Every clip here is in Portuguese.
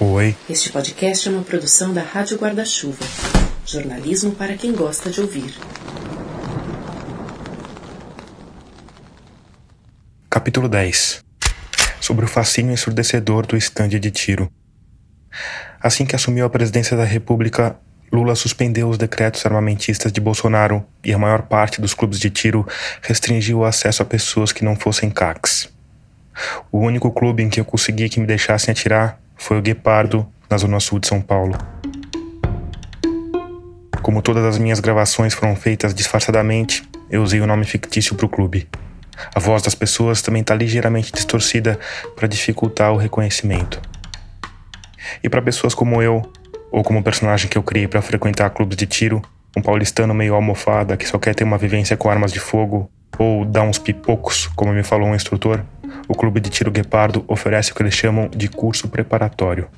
Oi. Este podcast é uma produção da Rádio Guarda-Chuva. Jornalismo para quem gosta de ouvir. Capítulo 10 Sobre o fascínio ensurdecedor do estande de tiro. Assim que assumiu a presidência da República, Lula suspendeu os decretos armamentistas de Bolsonaro e a maior parte dos clubes de tiro restringiu o acesso a pessoas que não fossem CACs. O único clube em que eu consegui que me deixassem atirar foi o Guepardo, na zona sul de São Paulo. Como todas as minhas gravações foram feitas disfarçadamente, eu usei o nome fictício para o clube. A voz das pessoas também está ligeiramente distorcida para dificultar o reconhecimento. E para pessoas como eu, ou como o personagem que eu criei para frequentar clubes de tiro, um paulistano meio almofada que só quer ter uma vivência com armas de fogo, ou dar uns pipocos, como me falou um instrutor, o Clube de Tiro Guepardo oferece o que eles chamam de curso preparatório.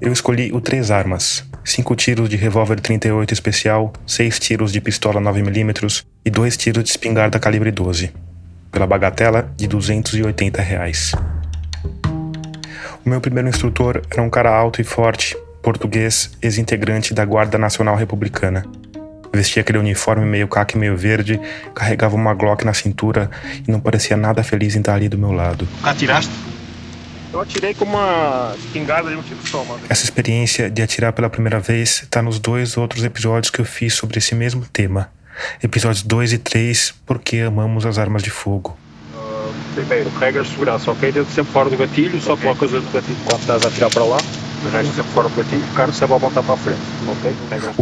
Eu escolhi o Três Armas, cinco tiros de revólver 38 especial, seis tiros de pistola 9mm e dois tiros de espingarda calibre 12, pela bagatela de 280 reais. O meu primeiro instrutor era um cara alto e forte, português, ex-integrante da Guarda Nacional Republicana. Vestia aquele uniforme meio caque meio verde, carregava uma Glock na cintura e não parecia nada feliz em estar ali do meu lado. Atiraste? Eu atirei com uma espingarda de um tipo só, mano. Essa experiência de atirar pela primeira vez está nos dois outros episódios que eu fiz sobre esse mesmo tema. Episódios 2 e 3, porque amamos as armas de fogo. Uh, primeiro, regras de segurança, ok? Dentro sempre fora do gatilho, só okay. colocas do gatilho quando estás a atirar para lá. O voltar para frente,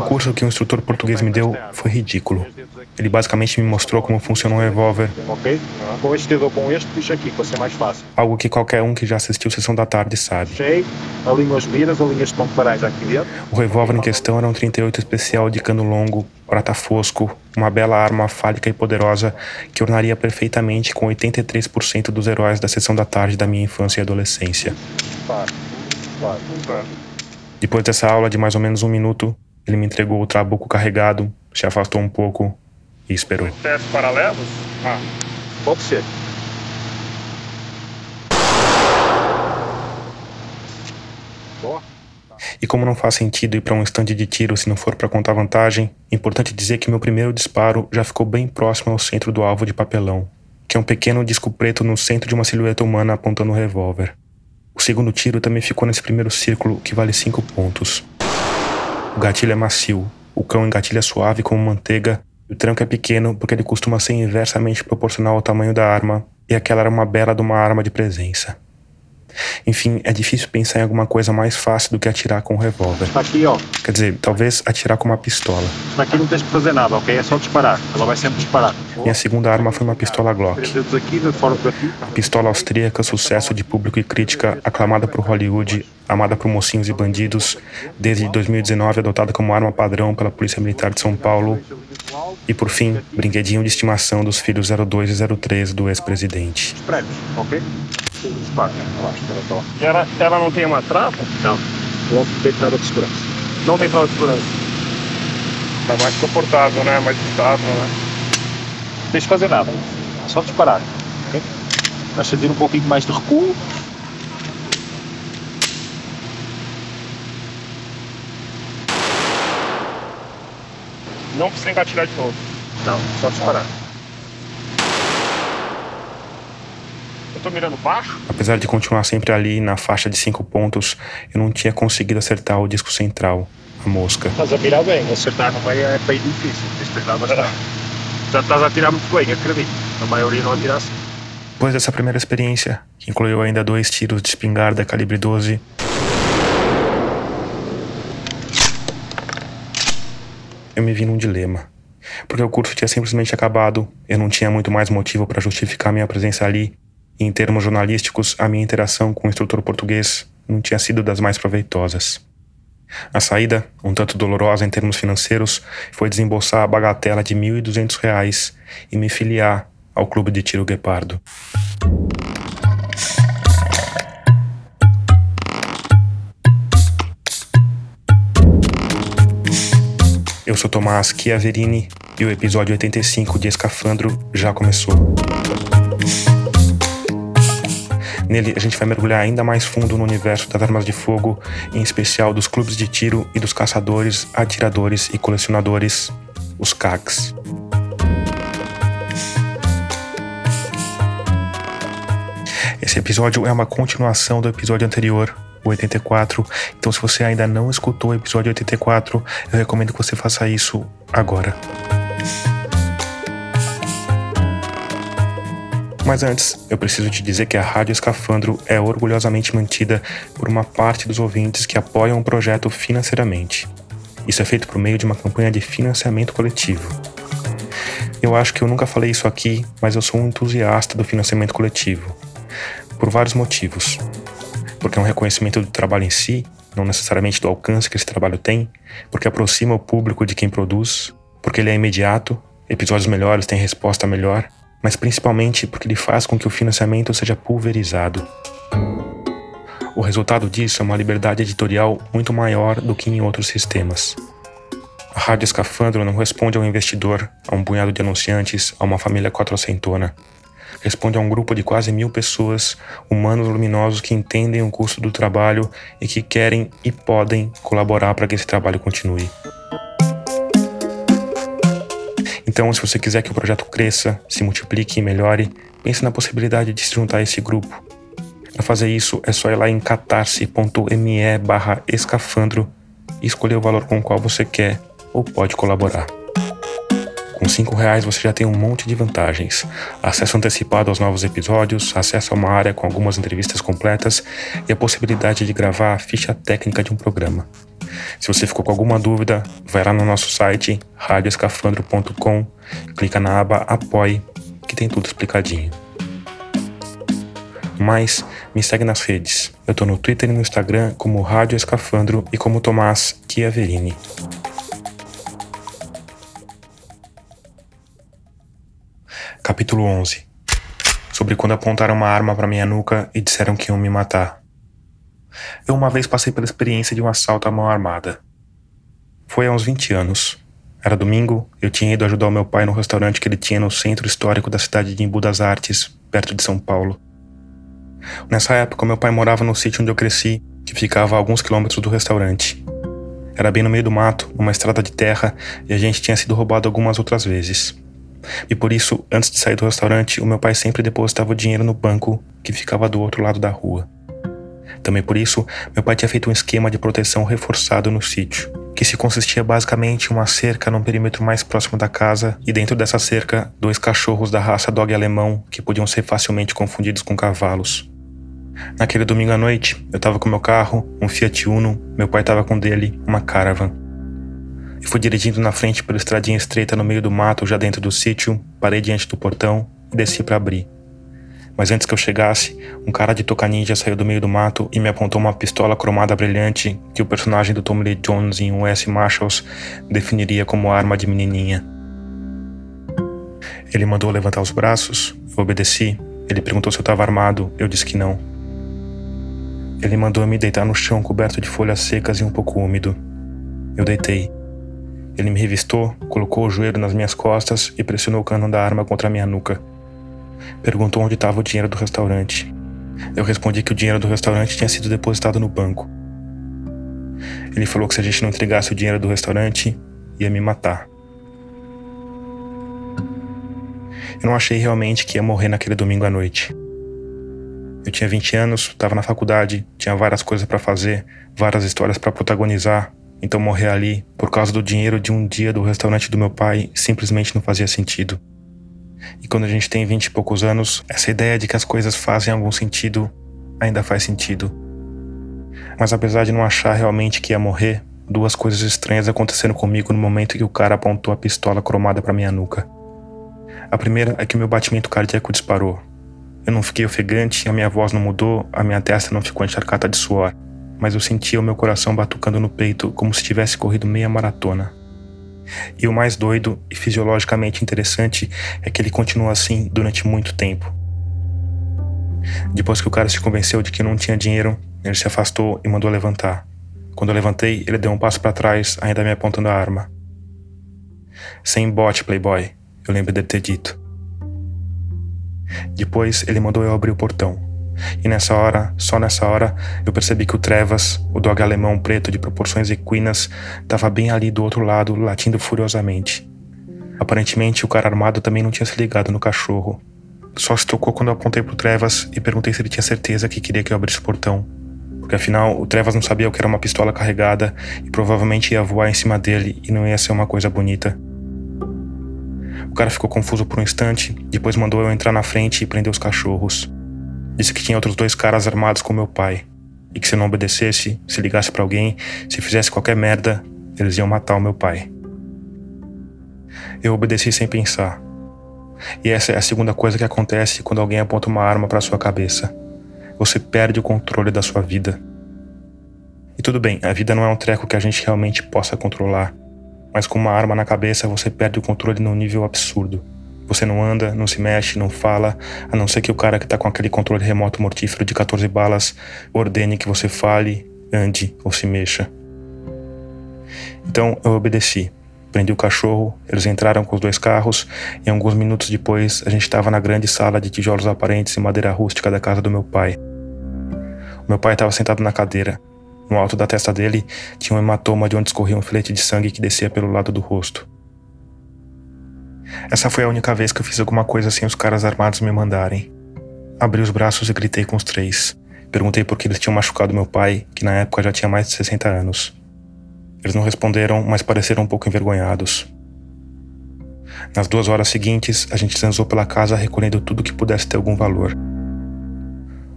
curso que o instrutor português me deu foi ridículo. Ele basicamente me mostrou como funciona um revólver. Ok? Com este dedo ou com este, puxa aqui, para ser mais fácil. Algo que qualquer um que já assistiu Sessão da Tarde sabe. Cheio, alinho as miras, alinho as parais aqui dentro. O revólver em questão era um 38 especial de cano longo, prata fosco, uma bela arma fálica e poderosa que ornaria perfeitamente com 83% dos heróis da Sessão da Tarde da minha infância e adolescência. Claro, claro. Depois dessa aula de mais ou menos um minuto, ele me entregou o trabuco carregado, se afastou um pouco e esperou. Testes paralelos? Ah, pode ser. Boa. E como não faz sentido ir para um estande de tiro se não for para contar vantagem, importante dizer que meu primeiro disparo já ficou bem próximo ao centro do alvo de papelão, que é um pequeno disco preto no centro de uma silhueta humana apontando o um revólver. O segundo tiro também ficou nesse primeiro círculo, que vale 5 pontos. O gatilho é macio, o cão engatilha suave como manteiga o tranco é pequeno porque ele costuma ser inversamente proporcional ao tamanho da arma, e aquela era uma bela de uma arma de presença. Enfim, é difícil pensar em alguma coisa mais fácil do que atirar com um revólver. Aqui, ó. Quer dizer, talvez atirar com uma pistola. Aqui não tens que fazer nada, ok? É só disparar. Ela vai sempre disparar. Minha segunda arma foi uma pistola Glock. A pistola austríaca, sucesso de público e crítica, aclamada por Hollywood, amada por mocinhos e bandidos, desde 2019 adotada como arma padrão pela Polícia Militar de São Paulo. E por fim, brinquedinho de estimação dos filhos 02 e 03 do ex-presidente. ok? Ela, ela não tem uma trava? Não. Não tem trava de segurança. Não tem trava de segurança. Tá mais confortável, né? Mais estável, né? Não deixa fazer nada. Só disparar. Ok? Vai sentir um pouquinho mais de recuo. Não precisa engatilhar de novo. Não, só disparar. Tô mirando baixo? Apesar de continuar sempre ali na faixa de 5 pontos, eu não tinha conseguido acertar o disco central, a mosca. Estás a mirar bem, acertar não vai é bem difícil, tens de bastante. Já estás a tirar muito bem, acredito. A maioria não atira assim. Depois dessa primeira experiência, que incluiu ainda dois tiros de espingarda calibre 12, eu me vi num dilema. Porque o curso tinha simplesmente acabado, eu não tinha muito mais motivo para justificar minha presença ali, em termos jornalísticos, a minha interação com o instrutor português não tinha sido das mais proveitosas. A saída, um tanto dolorosa em termos financeiros, foi desembolsar a bagatela de R$ 1.200 e me filiar ao Clube de Tiro Guepardo. Eu sou Tomás Chiaverini e o episódio 85 de Escafandro já começou. Nele, a gente vai mergulhar ainda mais fundo no universo das armas de fogo, em especial dos clubes de tiro e dos caçadores, atiradores e colecionadores, os CACs. Esse episódio é uma continuação do episódio anterior, o 84. Então, se você ainda não escutou o episódio 84, eu recomendo que você faça isso agora. Mas antes, eu preciso te dizer que a Rádio Escafandro é orgulhosamente mantida por uma parte dos ouvintes que apoiam o projeto financeiramente. Isso é feito por meio de uma campanha de financiamento coletivo. Eu acho que eu nunca falei isso aqui, mas eu sou um entusiasta do financiamento coletivo. Por vários motivos. Porque é um reconhecimento do trabalho em si, não necessariamente do alcance que esse trabalho tem, porque aproxima o público de quem produz, porque ele é imediato, episódios melhores têm resposta melhor, mas principalmente porque ele faz com que o financiamento seja pulverizado. O resultado disso é uma liberdade editorial muito maior do que em outros sistemas. A Rádio Escafandro não responde ao investidor, a um punhado de anunciantes, a uma família quatrocentona. Responde a um grupo de quase mil pessoas, humanos luminosos que entendem o custo do trabalho e que querem e podem colaborar para que esse trabalho continue. Então, se você quiser que o projeto cresça, se multiplique e melhore, pense na possibilidade de se juntar a esse grupo. Para fazer isso, é só ir lá em catarse.me barra escafandro e escolher o valor com o qual você quer ou pode colaborar. Com cinco reais você já tem um monte de vantagens. Acesso antecipado aos novos episódios, acesso a uma área com algumas entrevistas completas e a possibilidade de gravar a ficha técnica de um programa. Se você ficou com alguma dúvida, vai lá no nosso site radioescafandro.com, clica na aba Apoie, que tem tudo explicadinho. Mas me segue nas redes. Eu tô no Twitter e no Instagram como Rádio Escafandro e como Tomás Chiaverini. Capítulo 11 Sobre quando apontaram uma arma para minha nuca e disseram que iam me matar. Eu uma vez passei pela experiência de um assalto à mão armada. Foi há uns 20 anos. Era domingo, eu tinha ido ajudar o meu pai no restaurante que ele tinha no centro histórico da cidade de Embu das Artes, perto de São Paulo. Nessa época, meu pai morava no sítio onde eu cresci, que ficava a alguns quilômetros do restaurante. Era bem no meio do mato, numa estrada de terra, e a gente tinha sido roubado algumas outras vezes. E por isso, antes de sair do restaurante, o meu pai sempre depositava o dinheiro no banco que ficava do outro lado da rua. Também por isso, meu pai tinha feito um esquema de proteção reforçado no sítio, que se consistia basicamente em uma cerca num perímetro mais próximo da casa e dentro dessa cerca, dois cachorros da raça dog alemão que podiam ser facilmente confundidos com cavalos. Naquele domingo à noite, eu estava com meu carro, um Fiat Uno, meu pai estava com dele, uma Caravan. Eu fui dirigindo na frente pela estradinha estreita no meio do mato, já dentro do sítio, parei diante do portão e desci para abrir. Mas antes que eu chegasse, um cara de toca ninja saiu do meio do mato e me apontou uma pistola cromada brilhante que o personagem do Tom Lee Jones em US Marshals definiria como arma de menininha. Ele mandou levantar os braços, eu obedeci. Ele perguntou se eu estava armado, eu disse que não. Ele mandou me deitar no chão coberto de folhas secas e um pouco úmido. Eu deitei. Ele me revistou, colocou o joelho nas minhas costas e pressionou o cano da arma contra a minha nuca. Perguntou onde estava o dinheiro do restaurante. Eu respondi que o dinheiro do restaurante tinha sido depositado no banco. Ele falou que se a gente não entregasse o dinheiro do restaurante, ia me matar. Eu não achei realmente que ia morrer naquele domingo à noite. Eu tinha 20 anos, estava na faculdade, tinha várias coisas para fazer, várias histórias para protagonizar, então morrer ali por causa do dinheiro de um dia do restaurante do meu pai simplesmente não fazia sentido. E quando a gente tem vinte e poucos anos, essa ideia de que as coisas fazem algum sentido ainda faz sentido. Mas apesar de não achar realmente que ia morrer, duas coisas estranhas aconteceram comigo no momento que o cara apontou a pistola cromada para minha nuca. A primeira é que meu batimento cardíaco disparou. Eu não fiquei ofegante, a minha voz não mudou, a minha testa não ficou encharcada de suor, mas eu sentia o meu coração batucando no peito como se tivesse corrido meia maratona. E o mais doido e fisiologicamente interessante é que ele continua assim durante muito tempo. Depois que o cara se convenceu de que não tinha dinheiro, ele se afastou e mandou levantar. Quando eu levantei, ele deu um passo para trás, ainda me apontando a arma. Sem bote, Playboy, eu lembro de ter dito. Depois, ele mandou eu abrir o portão. E nessa hora, só nessa hora, eu percebi que o Trevas, o dog alemão preto de proporções equinas, estava bem ali do outro lado, latindo furiosamente. Aparentemente, o cara armado também não tinha se ligado no cachorro. Só se tocou quando eu apontei pro Trevas e perguntei se ele tinha certeza que queria que eu abrisse o portão. Porque afinal, o Trevas não sabia o que era uma pistola carregada e provavelmente ia voar em cima dele e não ia ser uma coisa bonita. O cara ficou confuso por um instante, depois mandou eu entrar na frente e prender os cachorros. Disse que tinha outros dois caras armados com meu pai. E que se eu não obedecesse, se ligasse para alguém, se fizesse qualquer merda, eles iam matar o meu pai. Eu obedeci sem pensar. E essa é a segunda coisa que acontece quando alguém aponta uma arma para sua cabeça. Você perde o controle da sua vida. E tudo bem, a vida não é um treco que a gente realmente possa controlar. Mas com uma arma na cabeça, você perde o controle num nível absurdo. Você não anda, não se mexe, não fala, a não ser que o cara que tá com aquele controle remoto mortífero de 14 balas ordene que você fale, ande ou se mexa. Então eu obedeci. Prendi o cachorro, eles entraram com os dois carros e alguns minutos depois a gente estava na grande sala de tijolos aparentes e madeira rústica da casa do meu pai. O meu pai estava sentado na cadeira. No alto da testa dele tinha um hematoma de onde escorria um filete de sangue que descia pelo lado do rosto. Essa foi a única vez que eu fiz alguma coisa sem os caras armados me mandarem. Abri os braços e gritei com os três. Perguntei por que eles tinham machucado meu pai, que na época já tinha mais de 60 anos. Eles não responderam, mas pareceram um pouco envergonhados. Nas duas horas seguintes, a gente transou pela casa recolhendo tudo que pudesse ter algum valor.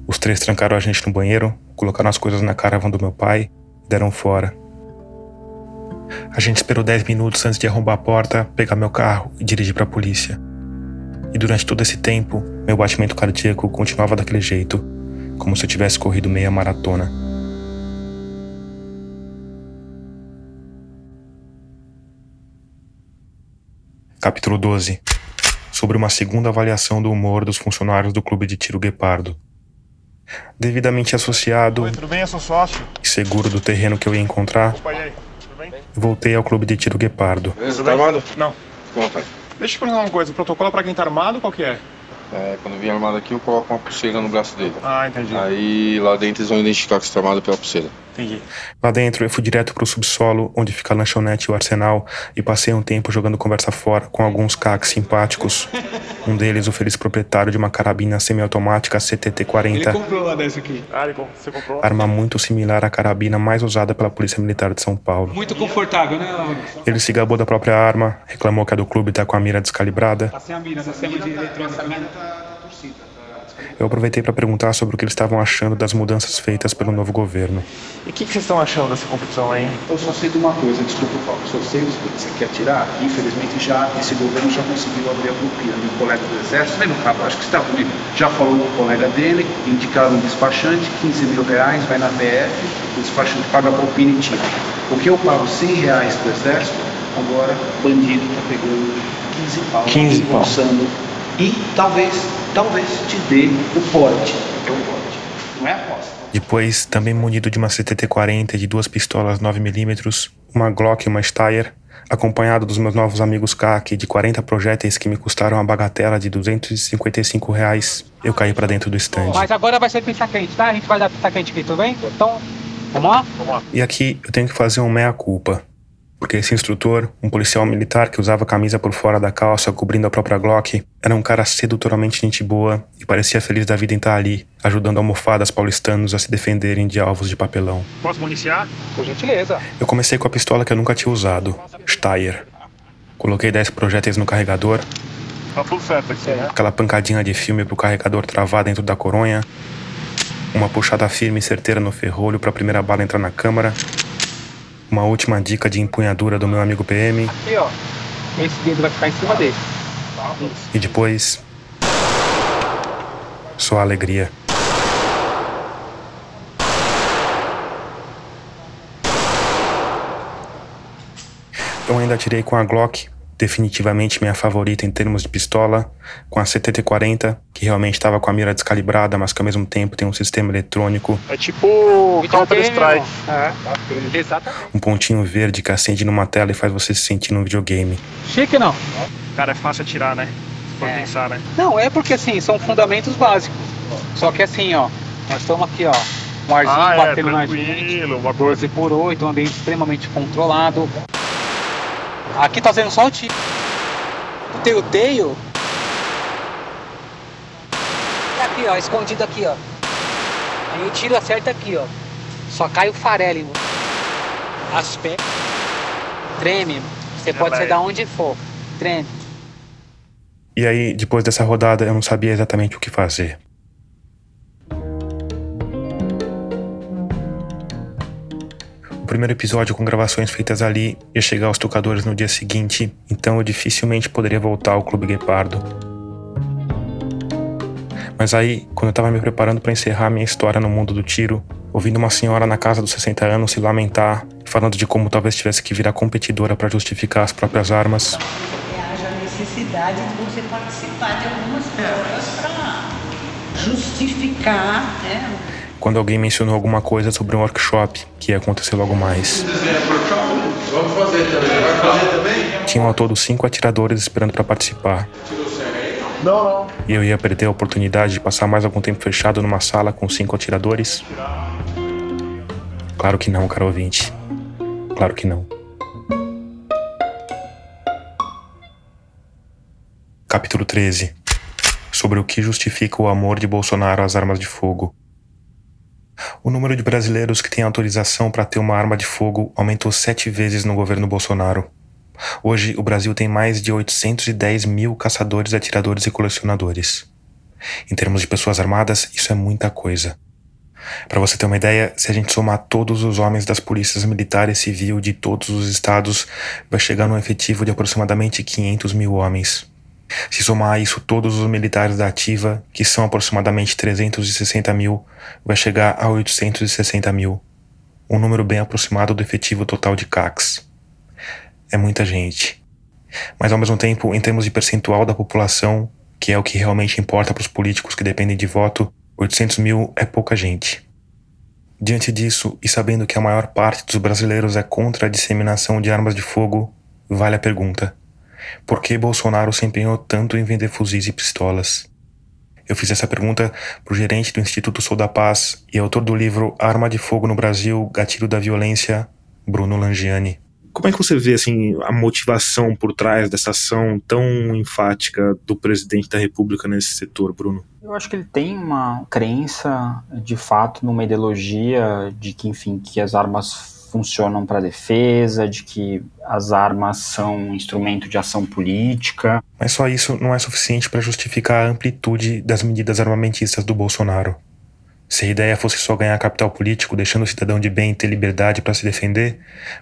Os três trancaram a gente no banheiro, colocaram as coisas na caravana do meu pai e deram fora. A gente esperou 10 minutos antes de arrombar a porta, pegar meu carro e dirigir para a polícia. E durante todo esse tempo, meu batimento cardíaco continuava daquele jeito, como se eu tivesse corrido meia maratona. Capítulo 12 Sobre uma segunda avaliação do humor dos funcionários do clube de tiro Guepardo. Devidamente associado Oi, bem? E seguro do terreno que eu ia encontrar, voltei ao clube de tiro Guepardo. Bem? armado? Não. Como? Deixa eu te perguntar uma coisa. O protocolo é pra quem tá armado, qual que é? É, quando vem armado aqui, eu coloco uma pulseira no braço dele. Ah, entendi. Aí lá dentro eles vão identificar que você tá armado pela pulseira. Entendi. Lá dentro, eu fui direto pro subsolo, onde fica a lanchonete e o arsenal, e passei um tempo jogando conversa fora com alguns caques simpáticos. Um deles, o feliz proprietário de uma carabina semiautomática CTT-40, comprou uma dessa aqui. Ah, ele comprou- você comprou? arma muito similar à carabina mais usada pela Polícia Militar de São Paulo. Muito confortável, né, Laura? Ele se gabou da própria arma, reclamou que a do clube tá com a mira descalibrada. Passei a mira, sistema de eletrônica. né? Eu aproveitei para perguntar sobre o que eles estavam achando das mudanças feitas pelo novo governo. E o que, que vocês estão achando dessa competição aí? Eu só sei de uma coisa, desculpa, Paulo, só sei o que você quer tirar. Infelizmente, já esse governo já conseguiu abrir a propina. Meu colega do Exército, lembra, Cabo? Acho que você está comigo. Já falou com o colega dele, indicaram um despachante, 15 mil reais, vai na PF, o despachante paga a propina e tira. O que eu pago 100 reais para o Exército, agora o bandido está pegando 15 pau, 15 pau. E talvez, talvez te dê o porte, que é o porte. Não é aposta. Depois, também munido de uma CTT-40 e de duas pistolas 9mm, uma Glock e uma Steyr, acompanhado dos meus novos amigos CAC de 40 projéteis que me custaram a bagatela de 255 reais, eu caí pra dentro do stand. Mas agora vai ser pizza quente, tá? A gente vai dar pizza quente aqui, tudo bem? Então, vamos lá? Vamos lá. E aqui eu tenho que fazer um meia-culpa. Porque esse instrutor, um policial militar que usava a camisa por fora da calça, cobrindo a própria Glock, era um cara sedutoramente gente boa e parecia feliz da vida em estar ali, ajudando almofadas paulistanos a se defenderem de alvos de papelão. Posso municiar? Por gentileza. Eu comecei com a pistola que eu nunca tinha usado, Steyr. Coloquei 10 projéteis no carregador, Tá tudo certo aqui, né? aquela pancadinha de filme pro carregador travar dentro da coronha, uma puxada firme e certeira no ferrolho para a primeira bala entrar na câmara, uma última dica de empunhadura do meu amigo PM Aqui, ó. Esse dedo vai ficar em cima dele. e depois só alegria. Eu ainda atirei com a Glock, definitivamente minha favorita em termos de pistola, com a CTT-40, que realmente estava com a mira descalibrada, mas que ao mesmo tempo tem um sistema eletrônico, É tipo Counter-Strike. É, exatamente. um pontinho verde que acende numa tela e faz você se sentir num videogame. Chique não? Cara, é fácil atirar, né? for É. pensar, né? Não, é porque assim, são fundamentos básicos. Só que assim, ó, nós estamos aqui, ó, um arzinho Ah, é, batendo na gente. tranquilo, uma coisa 12 por 8, um ambiente extremamente controlado. Aqui tá sendo só o tiro. O teio-teio. É aqui, ó, escondido aqui, ó. Aí o tiro acerta aqui, ó. Só cai o farelo. As pernas. Treme. Você pode ser da onde for. Treme. E aí, depois dessa rodada, eu não sabia exatamente o que fazer. Primeiro episódio com gravações feitas ali ia chegar aos tocadores no dia seguinte, então eu dificilmente poderia voltar ao Clube Guepardo. Mas aí, quando eu tava me preparando para encerrar minha história no mundo do tiro, ouvindo uma senhora na casa dos 60 anos se lamentar, falando de como talvez tivesse que virar competidora para justificar as próprias armas, haja necessidade de você participar de algumas provas para justificar né, quando alguém mencionou alguma coisa sobre um workshop que ia acontecer logo mais. Vamos fazer também. Vai fazer também? Tinham ao todo cinco atiradores esperando para participar. Não, não. E eu ia perder a oportunidade de passar mais algum tempo fechado numa sala com cinco atiradores? Claro que não, caro ouvinte. Claro que não. Capítulo 13 Sobre o que justifica o amor de Bolsonaro às armas de fogo. O número de brasileiros que têm autorização para ter uma arma de fogo aumentou sete vezes no governo Bolsonaro. Hoje, o Brasil tem mais de 810 mil caçadores, atiradores e colecionadores. Em termos de pessoas armadas, isso é muita coisa. Para você ter uma ideia, se a gente somar todos os homens das polícias militar e civil de todos os estados, vai chegar num efetivo de aproximadamente 500 mil homens. Se somar a isso todos os militares da ativa, que são aproximadamente 360 mil, vai chegar a 860 mil. Um número bem aproximado do efetivo total de CACs. É muita gente. Mas ao mesmo tempo, em termos de percentual da população, que é o que realmente importa para os políticos que dependem de voto, 800 mil é pouca gente. Diante disso, e sabendo que a maior parte dos brasileiros é contra a disseminação de armas de fogo, vale a pergunta: por que Bolsonaro se empenhou tanto em vender fuzis e pistolas? Eu fiz essa pergunta para o gerente do Instituto Sou da Paz e autor do livro Arma de Fogo no Brasil, Gatilho da Violência, Bruno Langiani. Como é que você vê assim a motivação por trás dessa ação tão enfática do presidente da República nesse setor, Bruno? Eu acho que ele tem uma crença, de fato, numa ideologia de que, enfim, que as armas funcionam para defesa, de que as armas são um instrumento de ação política. Mas só isso não é suficiente para justificar a amplitude das medidas armamentistas do Bolsonaro. Se a ideia fosse só ganhar capital político, deixando o cidadão de bem ter liberdade para se defender,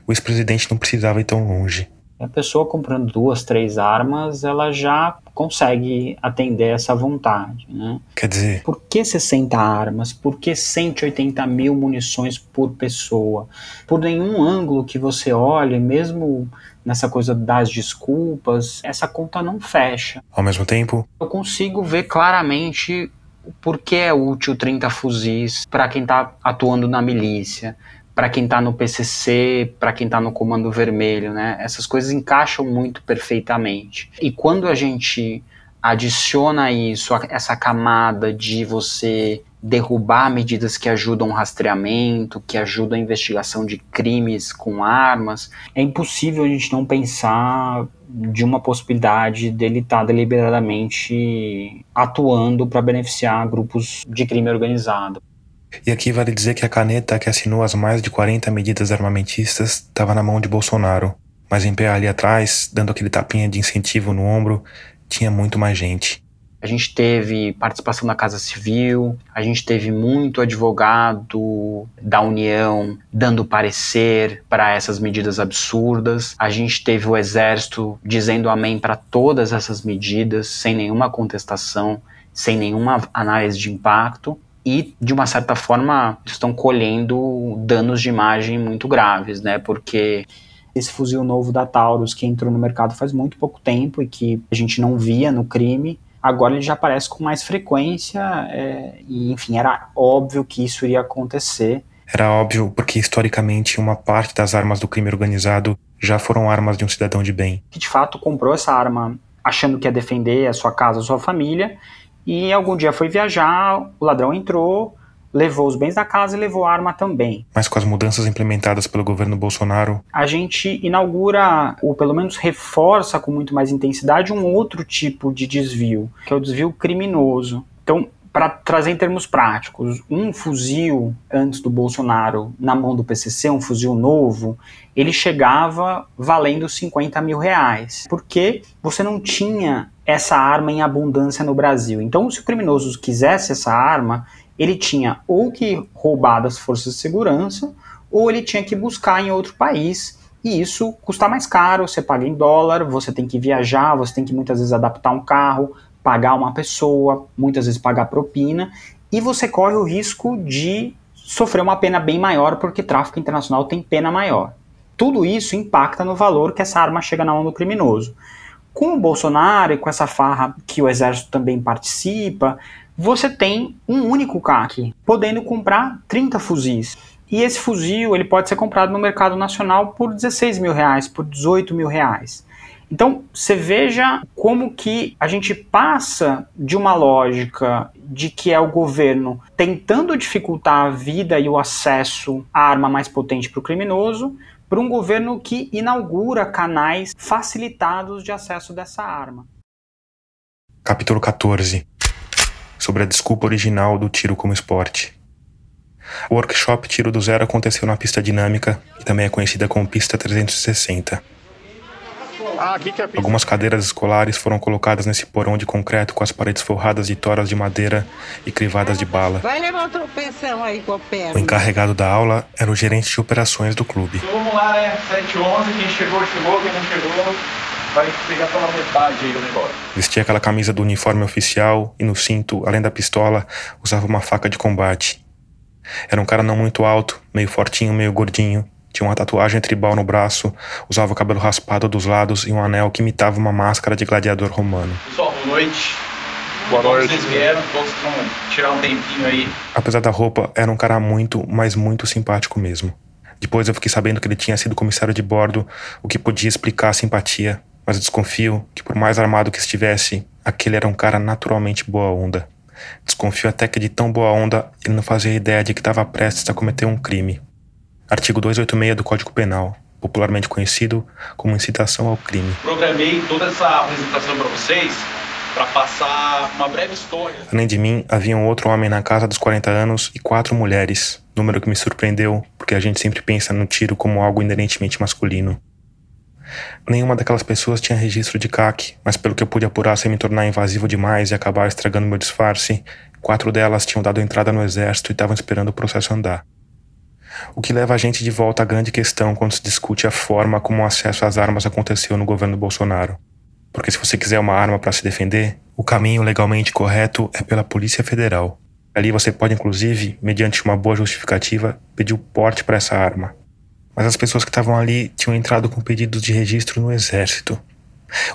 o ex-presidente não precisava ir tão longe. A pessoa comprando duas, três armas, ela já consegue atender essa vontade, né? Quer dizer, Por que 60 armas? Por que 180 mil munições por pessoa? Por nenhum ângulo que você olhe, mesmo nessa coisa das desculpas, essa conta não fecha. ao mesmo tempo, Eu consigo ver claramente por que é útil 30 fuzis para quem está atuando na milícia, para quem está no PCC, para quem está no Comando Vermelho, né? Essas coisas encaixam muito perfeitamente. E quando a gente adiciona isso, essa camada de você derrubar medidas que ajudam o rastreamento, que ajudam a investigação de crimes com armas, é impossível a gente não pensar de uma possibilidade dele estar deliberadamente atuando para beneficiar grupos de crime organizado. E aqui vale dizer que a caneta que assinou as mais de 40 medidas armamentistas estava na mão de Bolsonaro, mas em pé ali atrás, dando aquele tapinha de incentivo no ombro, tinha muito mais gente. A gente teve participação da Casa Civil, a gente teve muito advogado da União dando parecer para essas medidas absurdas, a gente teve o Exército dizendo amém para todas essas medidas, sem nenhuma contestação, sem nenhuma análise de impacto. E, de uma certa forma, estão colhendo danos de imagem muito graves, né? Porque esse fuzil novo da Taurus, que entrou no mercado faz muito pouco tempo e que a gente não via no crime, agora ele já aparece com mais frequência é, e, enfim, era óbvio que isso iria acontecer. Era óbvio porque historicamente uma parte das armas do crime organizado já foram armas de um cidadão de bem. Que de fato comprou essa arma achando que ia defender a sua casa, a sua família, e algum dia foi viajar, o ladrão entrou, levou os bens da casa e levou a arma também. Mas com as mudanças implementadas pelo governo Bolsonaro, a gente inaugura, ou pelo menos reforça com muito mais intensidade, um outro tipo de desvio, que é o desvio criminoso. Então, para trazer em termos práticos, um fuzil antes do Bolsonaro na mão do PCC, um fuzil novo, ele chegava valendo 50 mil reais, porque você não tinha essa arma em abundância no Brasil. Então, se o criminoso quisesse essa arma, ele tinha ou que roubar das forças de segurança, ou ele tinha que buscar em outro país. E isso custa mais caro, você paga em dólar, você tem que viajar, você tem que muitas vezes adaptar um carro, pagar uma pessoa, muitas vezes pagar propina, e você corre o risco de sofrer uma pena bem maior, porque tráfico internacional tem pena maior. Tudo isso impacta no valor que essa arma chega na mão do criminoso. Com o Bolsonaro e com essa farra que o exército também participa, você tem um único CAC, podendo comprar 30 fuzis. E esse fuzil ele pode ser comprado no mercado nacional por 16 mil reais, por 18 mil reais. Então, você veja como que a gente passa de uma lógica de que é o governo tentando dificultar a vida e o acesso à arma mais potente para o criminoso, para um governo que inaugura canais facilitados de acesso dessa arma. Capítulo 14 sobre a desculpa original do tiro como esporte. O workshop Tiro do Zero aconteceu na pista dinâmica, que também é conhecida como pista 360. Ah, é Algumas cadeiras escolares foram colocadas nesse porão de concreto com as paredes forradas de toras de madeira e crivadas de bala. Vai levar uma tropeção aí com a perna. O encarregado da aula era o gerente de operações do clube. Vamos lá, né? 711, quem chegou, chegou, quem não chegou, vai pegar pela metade aí o negócio. Vestia aquela camisa do uniforme oficial e no cinto, além da pistola, usava uma faca de combate. Era um cara não muito alto, meio fortinho, meio gordinho. Tinha uma tatuagem tribal no braço, usava o cabelo raspado dos lados e um anel que imitava uma máscara de gladiador romano. Pessoal, boa noite. Boa noite. Vocês vieram, todos vão tirar um tempinho aí. Apesar da roupa, era um cara muito, mas muito simpático mesmo. Depois eu fiquei sabendo que ele tinha sido comissário de bordo, o que podia explicar a simpatia mas desconfio que, por mais armado que estivesse, aquele era um cara naturalmente boa onda. Desconfio até que de tão boa onda ele não fazia ideia de que estava prestes a cometer um crime. Artigo 286 do Código Penal, popularmente conhecido como incitação ao crime. Programei toda essa apresentação para vocês para passar uma breve história. Além de mim, havia um outro homem na casa dos 40 anos e quatro mulheres, número que me surpreendeu, porque a gente sempre pensa no tiro como algo inerentemente masculino. Nenhuma daquelas pessoas tinha registro de CAC, mas pelo que eu pude apurar sem me tornar invasivo demais e acabar estragando meu disfarce, quatro delas tinham dado entrada no exército e estavam esperando o processo andar. O que leva a gente de volta à grande questão quando se discute a forma como o acesso às armas aconteceu no governo Bolsonaro. Porque se você quiser uma arma para se defender, o caminho legalmente correto é pela Polícia Federal. Ali você pode, inclusive, mediante uma boa justificativa, pedir o porte para essa arma mas as pessoas que estavam ali tinham entrado com pedidos de registro no exército.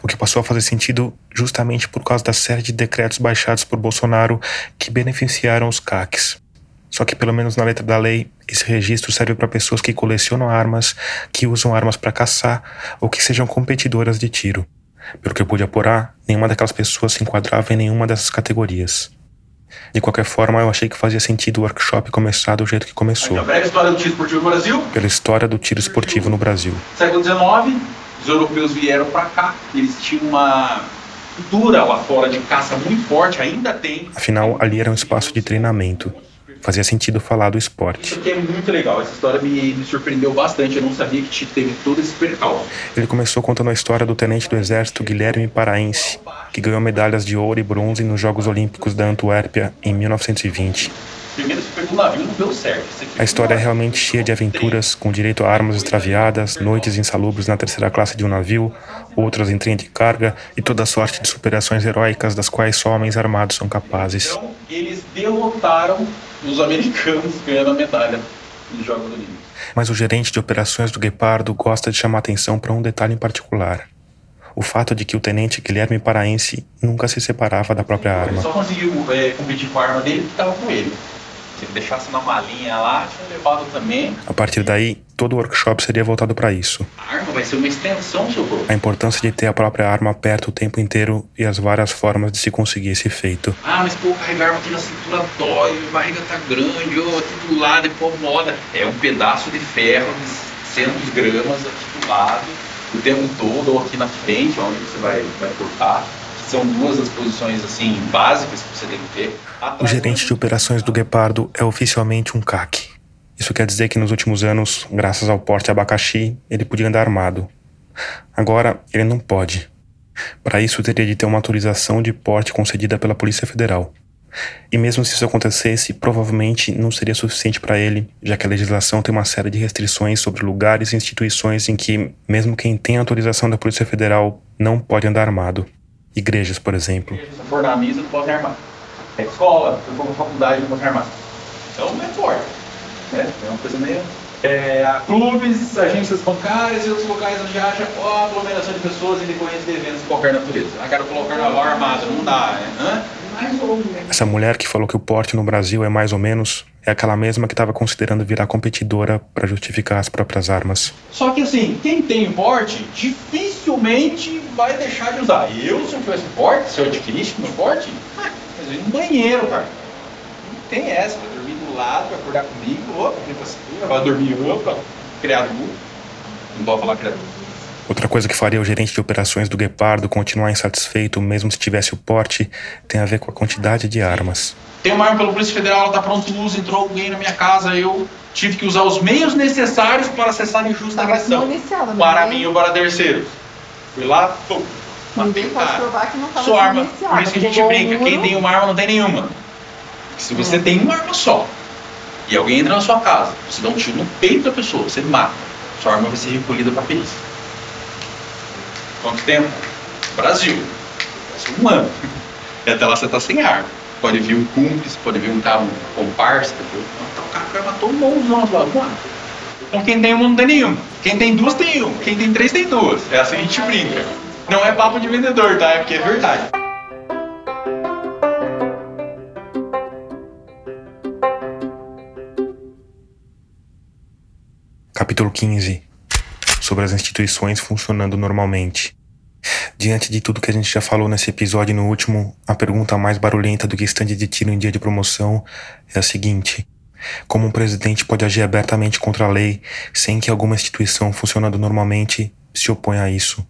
O que passou a fazer sentido justamente por causa da série de decretos baixados por Bolsonaro que beneficiaram os CACs. Só que, pelo menos na letra da lei, esse registro serve para pessoas que colecionam armas, que usam armas para caçar ou que sejam competidoras de tiro. Pelo que eu pude apurar, nenhuma daquelas pessoas se enquadrava em nenhuma dessas categorias. De qualquer forma, eu achei que fazia sentido o workshop começar do jeito que começou. A breve história do tiro esportivo no Brasil. Pela história do tiro esportivo no Brasil. Século XIX, os europeus vieram para cá, eles tinham uma cultura lá fora de caça muito forte, ainda tem. Afinal, ali era um espaço de treinamento fazia sentido falar do esporte. Isso aqui é muito legal, essa história me, me surpreendeu bastante, eu não sabia que teve todo esse percalço. Ele começou contando a história do tenente do exército Guilherme Paraense, que ganhou medalhas de ouro e bronze nos Jogos Olímpicos da Antuérpia em 1920. Primeiro você pegou o navio, não deu certo. A história é realmente cheia de aventuras, com direito a armas extraviadas, noites insalubres na terceira classe de um navio, outras em trem de carga e toda sorte de superações heróicas das quais só homens armados são capazes. Então, eles derrotaram os americanos ganhando a medalha nos Jogos Olímpicos. Mas o gerente de operações do Guepardo gosta de chamar atenção para um detalhe em particular o fato de que o tenente Guilherme Paraense nunca se separava da própria arma. Ele só conseguiu é, competir com a arma dele porque estava com ele. Se ele deixasse na malinha lá, tinha levado também. A partir daí, todo o workshop seria voltado para isso. A arma vai ser uma extensão do seu corpo. A importância de ter a própria arma perto o tempo inteiro e as várias formas de se conseguir esse feito. Ah, mas pô, carregar arma aqui na cintura dói, a barriga tá grande, ou aqui do lado incomoda. É um pedaço de ferro de 100 gramas aqui do lado, o tempo todo, ou aqui na frente, onde você vai, vai cortar. São duas das posições assim básicas que você tem que ter. O gerente de operações do Guepardo é oficialmente um CAC. Isso quer dizer que nos últimos anos, graças ao porte abacaxi, ele podia andar armado. Agora, ele não pode. Para isso, teria de ter uma autorização de porte concedida pela Polícia Federal. E mesmo se isso acontecesse, provavelmente não seria suficiente para ele, já que a legislação tem uma série de restrições sobre lugares e instituições em que, mesmo quem tem autorização da Polícia Federal, não pode andar armado. Igrejas, por exemplo. Se for na misa, não pode armar. É escola, se for na faculdade, não pode armar. Então não é forte. Né? É uma coisa meio. É, clubes, agências bancárias e outros locais onde haja aglomeração de pessoas em decorrência de eventos de qualquer natureza. Ah, quero colocar carnaval armado, não dá, né? Essa mulher que falou que o porte no Brasil é mais ou menos é aquela mesma que estava considerando virar competidora para justificar as próprias armas. Só que assim, quem tem porte dificilmente vai deixar de usar. Eu, se eu tivesse porte, se eu adquirisse meu porte, ah, mas eu no banheiro, cara. Não tem essa, vai dormir do lado, vai acordar comigo, opa, vai dormir, opa, criado. Não pode falar criado. Outra coisa que faria o gerente de operações do Guepardo continuar insatisfeito, mesmo se tivesse o porte, tem a ver com a quantidade de armas. Tem uma arma pela Polícia Federal, ela tá pronta de uso, entrou alguém na minha casa, eu tive que usar os meios necessários para acessar a injusta agressão. Para mim ou para terceiros. Fui lá, pum, matei o cara. Sua arma, por isso que a gente brinca, quem tem uma arma não tem nenhuma. Se você tem uma arma só, e alguém entra na sua casa, você dá um tiro no peito da pessoa, você mata, sua arma vai ser recolhida para a perícia. Quanto tempo? Brasil. Um ano. E até lá você tá sem arma. Pode vir um cúmplice, pode vir um cara, um comparsa, o cara matou um monzão lá. Então quem tem uma não tem nenhuma. Quem tem duas tem uma. Quem tem três tem duas. É assim que a gente brinca. Não é papo de vendedor, tá? É porque é verdade. Capítulo 15 Sobre as instituições funcionando normalmente. Diante de tudo que a gente já falou nesse episódio e no último, a pergunta mais barulhenta do que estande de tiro em dia de promoção é a seguinte: como um presidente pode agir abertamente contra a lei sem que alguma instituição funcionando normalmente se oponha a isso?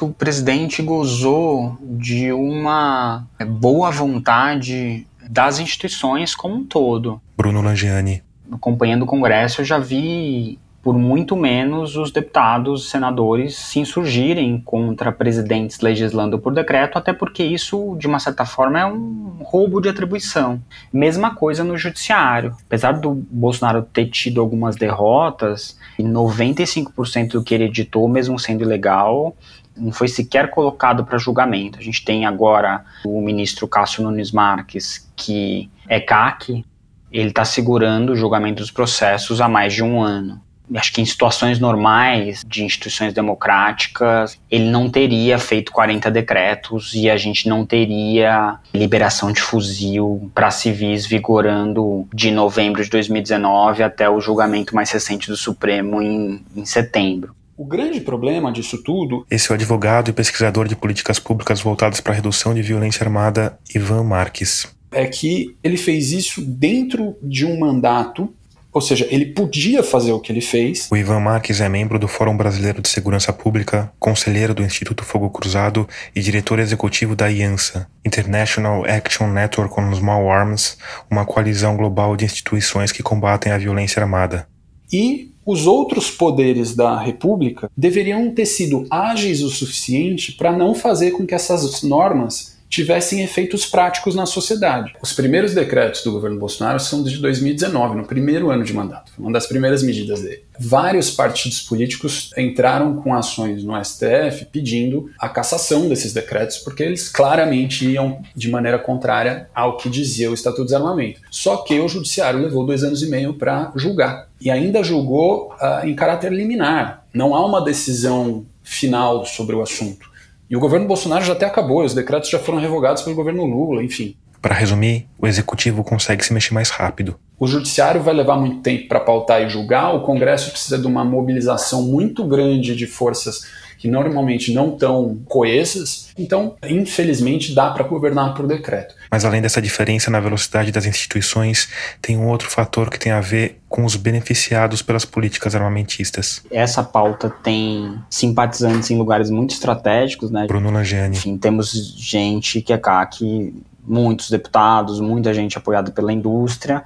O presidente gozou de uma boa vontade das instituições como um todo. Bruno Langiani. Acompanhando o Congresso, eu já vi por muito menos os deputados, senadores se insurgirem contra presidentes legislando por decreto, até porque isso, de uma certa forma, é um roubo de atribuição. Mesma coisa no judiciário. Apesar do Bolsonaro ter tido algumas derrotas, 95% do que ele editou, mesmo sendo ilegal, não foi sequer colocado para julgamento. A gente tem agora o ministro Cássio Nunes Marques, que é CAC, ele está segurando o julgamento dos processos há mais de um ano acho que em situações normais de instituições democráticas, ele não teria feito 40 decretos e a gente não teria liberação de fuzil para civis vigorando de novembro de 2019 até o julgamento mais recente do Supremo em, em setembro. O grande problema disso tudo. Esse é o advogado e pesquisador de políticas públicas voltadas para a redução de violência armada, Ivan Marques. É que ele fez isso dentro de um mandato ou seja, ele podia fazer o que ele fez. O Ivan Marques é membro do Fórum Brasileiro de Segurança Pública, conselheiro do Instituto Fogo Cruzado e diretor executivo da IANSA, International Action Network on Small Arms, uma coalizão global de instituições que combatem a violência armada. E os outros poderes da República deveriam ter sido ágeis o suficiente para não fazer com que essas normas tivessem efeitos práticos na sociedade. Os primeiros decretos do governo Bolsonaro são de 2019, no primeiro ano de mandato, uma das primeiras medidas dele. Vários partidos políticos entraram com ações no STF pedindo a cassação desses decretos, porque eles claramente iam de maneira contrária ao que dizia o Estatuto de Desarmamento. Só que o Judiciário levou dois anos e meio para julgar. E ainda julgou uh, em caráter liminar. Não há uma decisão final sobre o assunto. E o governo Bolsonaro já até acabou, os decretos já foram revogados pelo governo Lula, enfim. Para resumir, o executivo consegue se mexer mais rápido. O judiciário vai levar muito tempo para pautar e julgar, o Congresso precisa de uma mobilização muito grande de forças que normalmente não estão coesas, então, infelizmente, dá para governar por decreto. Mas além dessa diferença na velocidade das instituições, tem um outro fator que tem a ver com os beneficiados pelas políticas armamentistas. Essa pauta tem simpatizantes em lugares muito estratégicos, né? Bruno Langiani. Enfim, temos gente que é CAC, muitos deputados, muita gente apoiada pela indústria,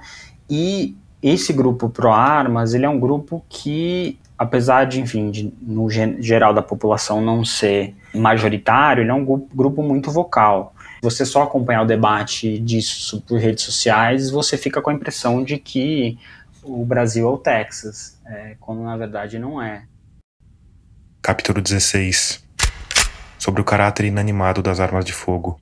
e esse grupo pró-armas, ele é um grupo que apesar de, enfim, de, no geral da população não ser majoritário, ele é um grupo muito vocal. Você só acompanhar o debate disso por redes sociais, você fica com a impressão de que o Brasil é o Texas, é, quando na verdade não é. Capítulo 16 Sobre o caráter inanimado das armas de fogo.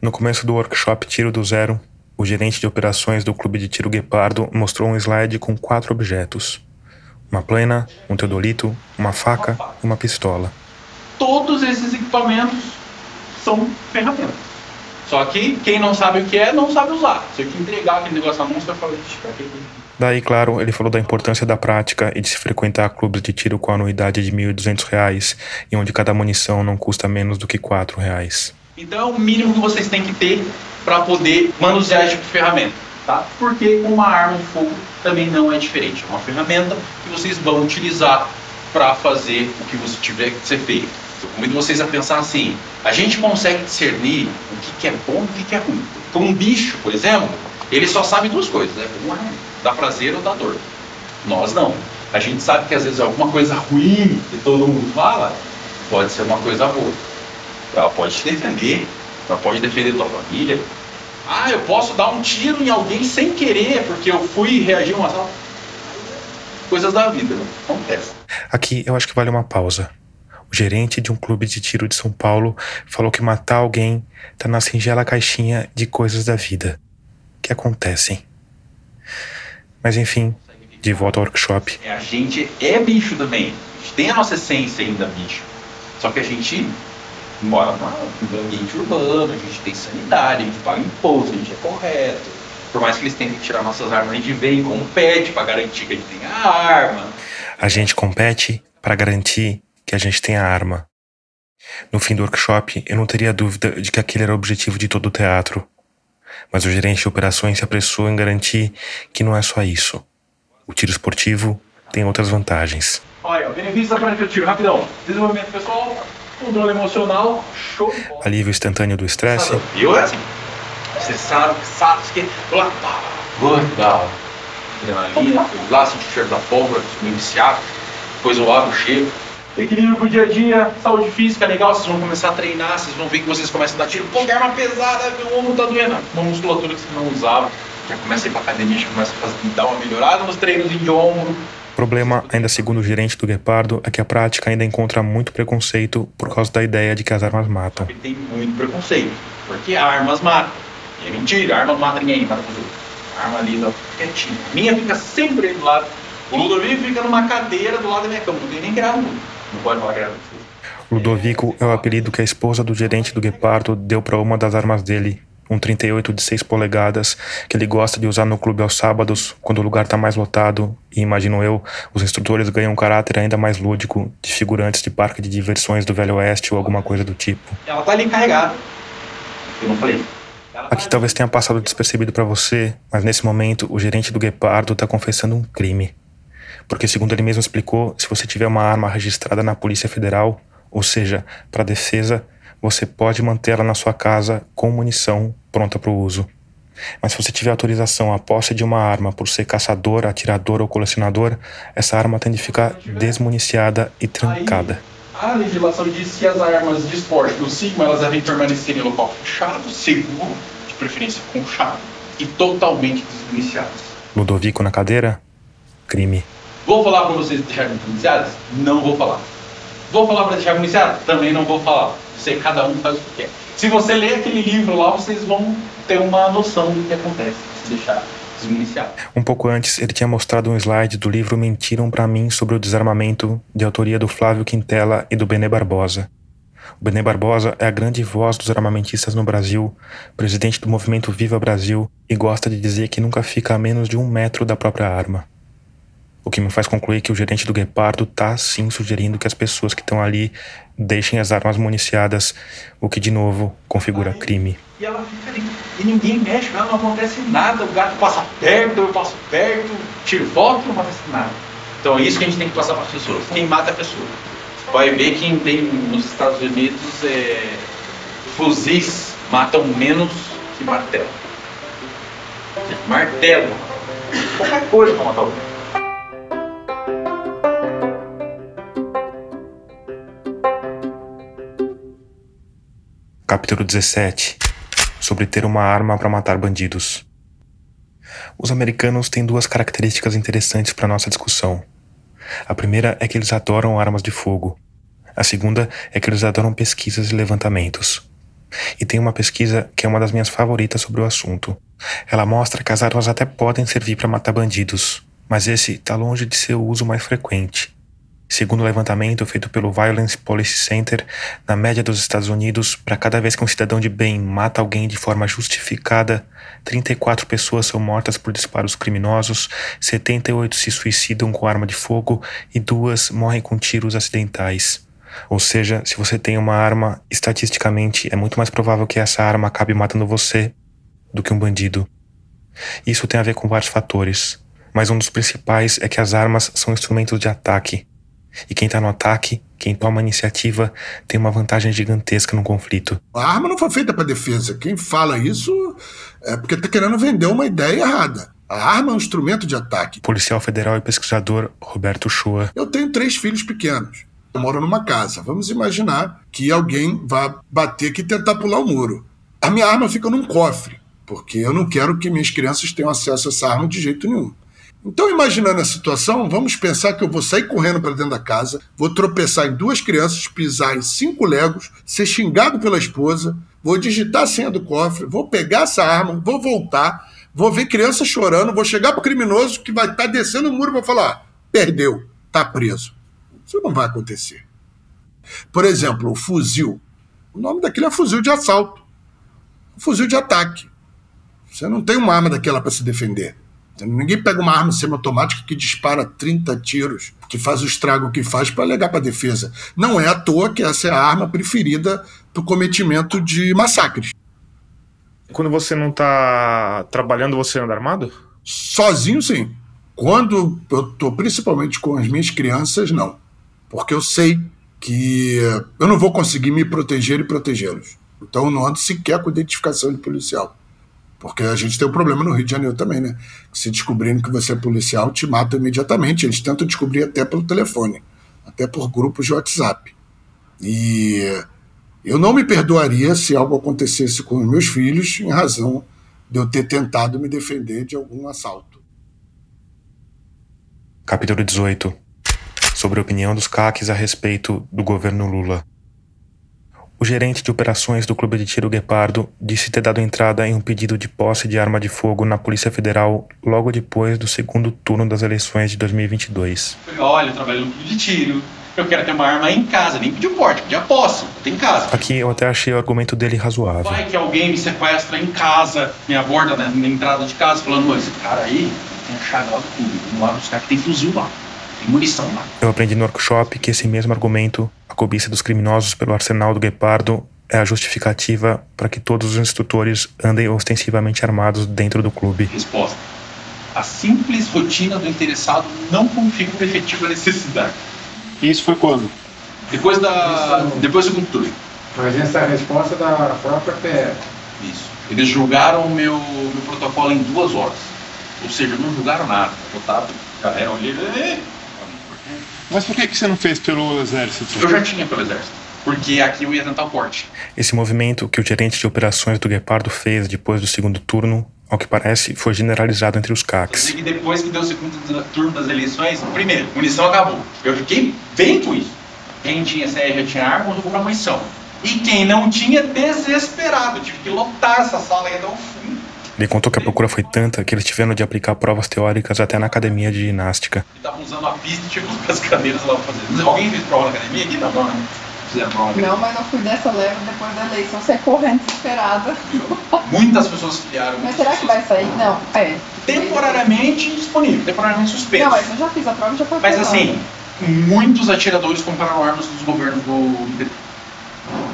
No começo do workshop Tiro do Zero, o gerente de operações do Clube de Tiro Guepardo mostrou um slide com quatro objetos uma plena, um teodolito, uma faca e uma pistola. Todos esses equipamentos são ferramentas. Só que quem não sabe o que é, não sabe usar. Se eu te entregar aquele negócio na mão, você vai falar, Daí, claro, ele falou da importância da prática e de se frequentar clubes de tiro com anuidade de R$ 1.200 e onde cada munição não custa menos do que R$ 4,00. Então é o mínimo que vocês têm que ter para poder manusear esse tipo de ferramenta tá? Porque uma arma de fogo também não é diferente. É uma ferramenta que vocês vão utilizar para fazer o que você tiver que ser feito. Eu convido vocês a pensar assim: a gente consegue discernir o que, que é bom e o que, que é ruim. Então, um bicho, por exemplo, ele só sabe duas coisas: é bom ou ruim, dá prazer ou dá dor. Nós não. A gente sabe que às vezes alguma coisa ruim que todo mundo fala pode ser uma coisa boa. Ela pode te defender, ela pode defender tua família, ah, eu posso dar um tiro em alguém sem querer, porque eu fui reagir a uma assalto. Coisas da vida, né? acontece. Aqui eu acho que vale uma pausa. O gerente de um clube de tiro de São Paulo falou que matar alguém tá na singela caixinha de coisas da vida que acontecem. Mas enfim, de volta ao workshop. A gente é bicho também. A gente tem a nossa essência ainda bicho. Só que a gente mora no ambiente urbano, a gente tem sanidade, a gente paga imposto, a gente é correto. Por mais que eles tentem tirar nossas armas, a gente vem com um pet para garantir que a gente tem a arma. A gente compete para garantir que a gente tem a arma. No fim do workshop, eu não teria dúvida de que aquele era o objetivo de todo o teatro. Mas o gerente de operações se apressou em garantir que não é só isso. O tiro esportivo tem outras vantagens. Olha, benefícios da prática de tiro, rapidão. Desenvolvimento pessoal, controle emocional, show. Alívio instantâneo do estresse. Assim. Você sabe, sabe que. Legal. Adrenalina, lá, sentir o cheiro da pólvora, me viciado. Depois eu abro o cheiro. Equilíbrio pro dia a dia, saúde física legal, vocês vão começar a treinar, vocês vão ver que vocês começam a dar tiro. Pô, que arma pesada, meu ombro tá doendo. Uma musculatura que você não usava. Já começa a ir pra academia, já começa a fazer, dar uma melhorada nos treinos de ombro. O problema, ainda segundo o gerente do Guepardo, é que a prática ainda encontra muito preconceito por causa da ideia de que as armas matam. Tem muito preconceito, porque armas matam. E é mentira, arma não mata ninguém, mata. A arma ali, tá quietinha. Minha fica sempre aí do lado. O Ludovico fica numa cadeira do lado da minha cama, não tem nem grava. Não pode falar grava. Ludovico é o apelido que a esposa do gerente do Guepardo deu para uma das armas dele, um 38 de 6 polegadas que ele gosta de usar no clube aos sábados, quando o lugar está mais lotado, e imagino eu, os instrutores ganham um caráter ainda mais lúdico, de figurantes de parque de diversões do Velho Oeste ou alguma coisa do tipo. Ela tá ali carregada. Eu não falei. Aqui talvez tenha passado despercebido para você, mas nesse momento o gerente do Guepardo está confessando um crime. Porque, segundo ele mesmo explicou, se você tiver uma arma registrada na Polícia Federal, ou seja, para defesa, você pode mantê-la na sua casa com munição pronta para o uso. Mas se você tiver autorização à posse de uma arma por ser caçador, atirador ou colecionador, essa arma tem de ficar desmuniciada e trancada. a legislação diz que as armas de esporte do Sigma elas devem permanecer em local fechado, seguro, de preferência com chave, e totalmente desmuniciadas. Ludovico na cadeira? Crime. Vou falar para vocês deixarem municiadas? Não vou falar. Vou falar para deixar municiado? Também não vou falar. Você, cada um faz o que quer. Se você ler aquele livro lá, vocês vão ter uma noção do que acontece se deixar. Um pouco antes, ele tinha mostrado um slide do livro Mentiram para mim sobre o desarmamento, de autoria do Flávio Quintela e do Benê Barbosa. O Bené Barbosa é a grande voz dos armamentistas no Brasil, presidente do movimento Viva Brasil e gosta de dizer que nunca fica a menos de um metro da própria arma. O que me faz concluir que o gerente do Guepardo está sim sugerindo que as pessoas que estão ali deixem as armas municiadas, o que de novo configura crime. E ela fica ali, e ninguém mexe, não acontece nada, o gato passa perto, eu passo perto, tiro foto, não acontece nada. Então é isso que a gente tem que passar para as pessoas. Quem mata a pessoa. Vai ver quem tem nos Estados Unidos é, fuzis matam menos que martelo. Martelo. Qualquer coisa para matar alguém. Capítulo 17 Sobre ter uma arma para matar bandidos. Os americanos têm duas características interessantes para nossa discussão. A primeira é que eles adoram armas de fogo. A segunda é que eles adoram pesquisas e levantamentos. E tem uma pesquisa que é uma das minhas favoritas sobre o assunto. Ela mostra que as armas até podem servir para matar bandidos, mas esse está longe de ser o uso mais frequente. Segundo o levantamento feito pelo Violence Policy Center, na média dos Estados Unidos, para cada vez que um cidadão de bem mata alguém de forma justificada, 34 pessoas são mortas por disparos criminosos, 78 se suicidam com arma de fogo e duas morrem com tiros acidentais. Ou seja, se você tem uma arma, estatisticamente é muito mais provável que essa arma acabe matando você do que um bandido. Isso tem a ver com vários fatores, mas um dos principais é que as armas são instrumentos de ataque. E quem está no ataque, quem toma a iniciativa, tem uma vantagem gigantesca no conflito. A arma não foi feita para defesa. Quem fala isso é porque está querendo vender uma ideia errada. A arma é um instrumento de ataque. Policial federal e pesquisador Roberto Shoa. Eu tenho três filhos pequenos. Eu moro numa casa. Vamos imaginar que alguém vá bater aqui e tentar pular o muro. A minha arma fica num cofre, porque eu não quero que minhas crianças tenham acesso a essa arma de jeito nenhum. Então, imaginando a situação, vamos pensar que eu vou sair correndo para dentro da casa, vou tropeçar em duas crianças, pisar em cinco legos, ser xingado pela esposa, vou digitar a senha do cofre, vou pegar essa arma, vou voltar, vou ver criança chorando, vou chegar pro criminoso que vai estar tá descendo o muro e vou falar: perdeu, tá preso. Isso não vai acontecer. Por exemplo, o fuzil. O nome daquele é fuzil de assalto. fuzil de ataque. Você não tem uma arma daquela para se defender. Ninguém pega uma arma semiautomática que dispara 30 tiros, que faz o estrago que faz para alegar para a defesa. Não é à toa que essa é a arma preferida para o cometimento de massacres. Quando você não está trabalhando, você anda armado? Sozinho, sim. Quando eu estou principalmente com as minhas crianças, não. Porque eu sei que eu não vou conseguir me proteger e protegê-los. Então eu não ando sequer com identificação de policial. Porque a gente tem um problema no Rio de Janeiro também, né? Se descobrindo que você é policial, te matam imediatamente. Eles tentam descobrir até pelo telefone, até por grupos de WhatsApp. E eu não me perdoaria se algo acontecesse com os meus filhos em razão de eu ter tentado me defender de algum assalto. Capítulo 18 Sobre a opinião dos CACs a respeito do governo Lula. O gerente de operações do Clube de Tiro Guepardo disse ter dado entrada em um pedido de posse de arma de fogo na Polícia Federal logo depois do segundo turno das eleições de 2022. Olha, eu trabalho no Clube de Tiro, eu quero ter uma arma em casa, nem pedir porte, pedir a posse, tem em casa. Aqui eu até achei o argumento dele razoável. Vai que alguém me sequestra em casa, me aborda na, na entrada de casa, falando, esse cara aí tem a chave lá do clube, lado dos caras que tem fuzil lá, tem munição lá. Eu aprendi no workshop que esse mesmo argumento a cobiça dos criminosos pelo arsenal do Guepardo é a justificativa para que todos os instrutores andem ostensivamente armados dentro do clube. Resposta. A simples rotina do interessado não configura efetiva necessidade. E isso foi quando? Depois da. Depois do segundo turno. Mas essa é a resposta da própria PF. Isso. Eles julgaram o meu, meu protocolo em duas horas. Ou seja, não julgaram nada. Votaram, galera, olhei. Mas por que, que você não fez pelo exército? Eu já tinha pelo exército. Porque aqui eu ia tentar o porte. Esse movimento que o gerente de operações do Guepardo fez depois do segundo turno, ao que parece, foi generalizado entre os CACs. E depois que deu o segundo turno das eleições, primeiro, munição acabou. Eu fiquei bem com isso. Quem tinha CR já tinha arma, eu vou comprar munição. E quem não tinha, desesperado. Tive que lotar essa sala aí até o. Ele contou que a procura foi tanta que eles tiveram de aplicar provas teóricas até na academia de ginástica. Estavam usando a pista e tipo as cadeiras lá pra fazer. Alguém fez prova na academia aqui? Não, não, uma Não, mas eu fui dessa leva depois da eleição, você é correndo desesperada. Muitas pessoas filiaram. Mas será que vai sair? Não, é. Temporariamente disponível, temporariamente suspenso. Não, mas eu já fiz a prova e já foi Mas assim, muitos atiradores compraram armas dos governos do PT.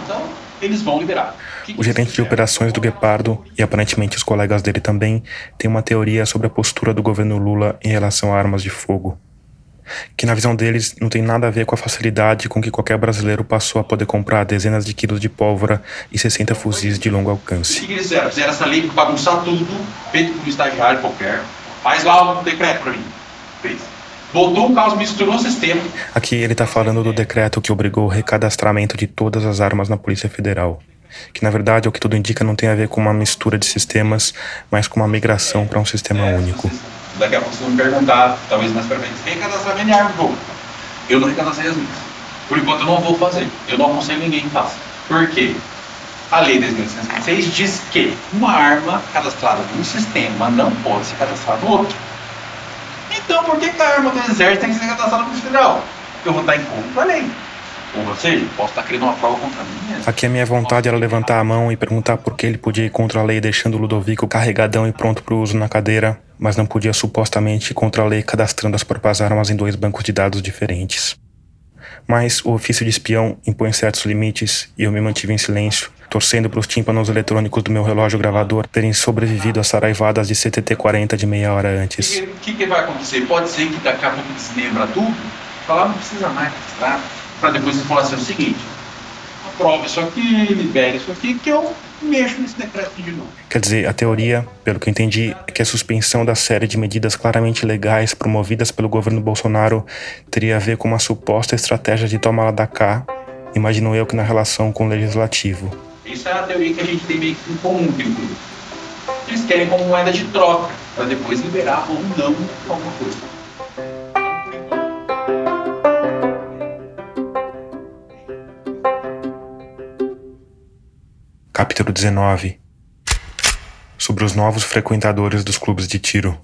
Então, eles vão liberar. O gerente de operações do Guepardo, e aparentemente os colegas dele também, tem uma teoria sobre a postura do governo Lula em relação a armas de fogo. Que na visão deles não tem nada a ver com a facilidade com que qualquer brasileiro passou a poder comprar dezenas de quilos de pólvora e 60 fuzis de longo O alcance. que que eles fizeram? Fizeram essa lei bagunçar tudo, feito por um estagiário qualquer. Faz lá um decreto pra mim. Fez. Botou o caos, misturou o sistema. Aqui ele está falando do decreto que obrigou o recadastramento de todas as armas na Polícia Federal. Que na verdade, o que tudo indica, não tem a ver com uma mistura de sistemas, mas com uma migração para um sistema único. Daqui a pouco vocês vão me perguntar, talvez mais pra frente, recadastramento de arma de fogo. Eu não recadastrei as minhas. Por enquanto eu não vou fazer. Eu não aconselho ninguém que faça. Por quê? A lei 10.606 diz que uma arma cadastrada num sistema não pode ser cadastrada no outro. Então por que, que a arma do exército tem que ser cadastrada no federal? Eu vou estar em contra a lei. Ou você, posso estar querendo uma prova contra mim mesmo. Aqui a minha vontade era levantar a mão e perguntar por que ele podia ir contra a lei deixando o Ludovico carregadão e pronto para o uso na cadeira, mas não podia supostamente ir contra a lei cadastrando as próprias armas em dois bancos de dados diferentes. Mas o ofício de espião impõe certos limites e eu me mantive em silêncio, torcendo para os tímpanos eletrônicos do meu relógio gravador terem sobrevivido às saraivadas de CTT-40 de meia hora antes. O que, que vai acontecer? Pode ser que daqui a pouco desmembra tudo, falar não precisa mais registrar, para depois você falar assim, o seguinte, aprova isso aqui, libere isso aqui, que eu mexo nesse decreto de novo. Quer dizer, a teoria, pelo que eu entendi, é que a suspensão da série de medidas claramente legais promovidas pelo governo Bolsonaro teria a ver com uma suposta estratégia de tomar lá da cá, imagino eu que na relação com o legislativo. Isso é a teoria que a gente tem meio que em comum. Eles querem como moeda de troca, para depois liberar ou não alguma coisa. Capítulo 19 Sobre os novos frequentadores dos clubes de tiro.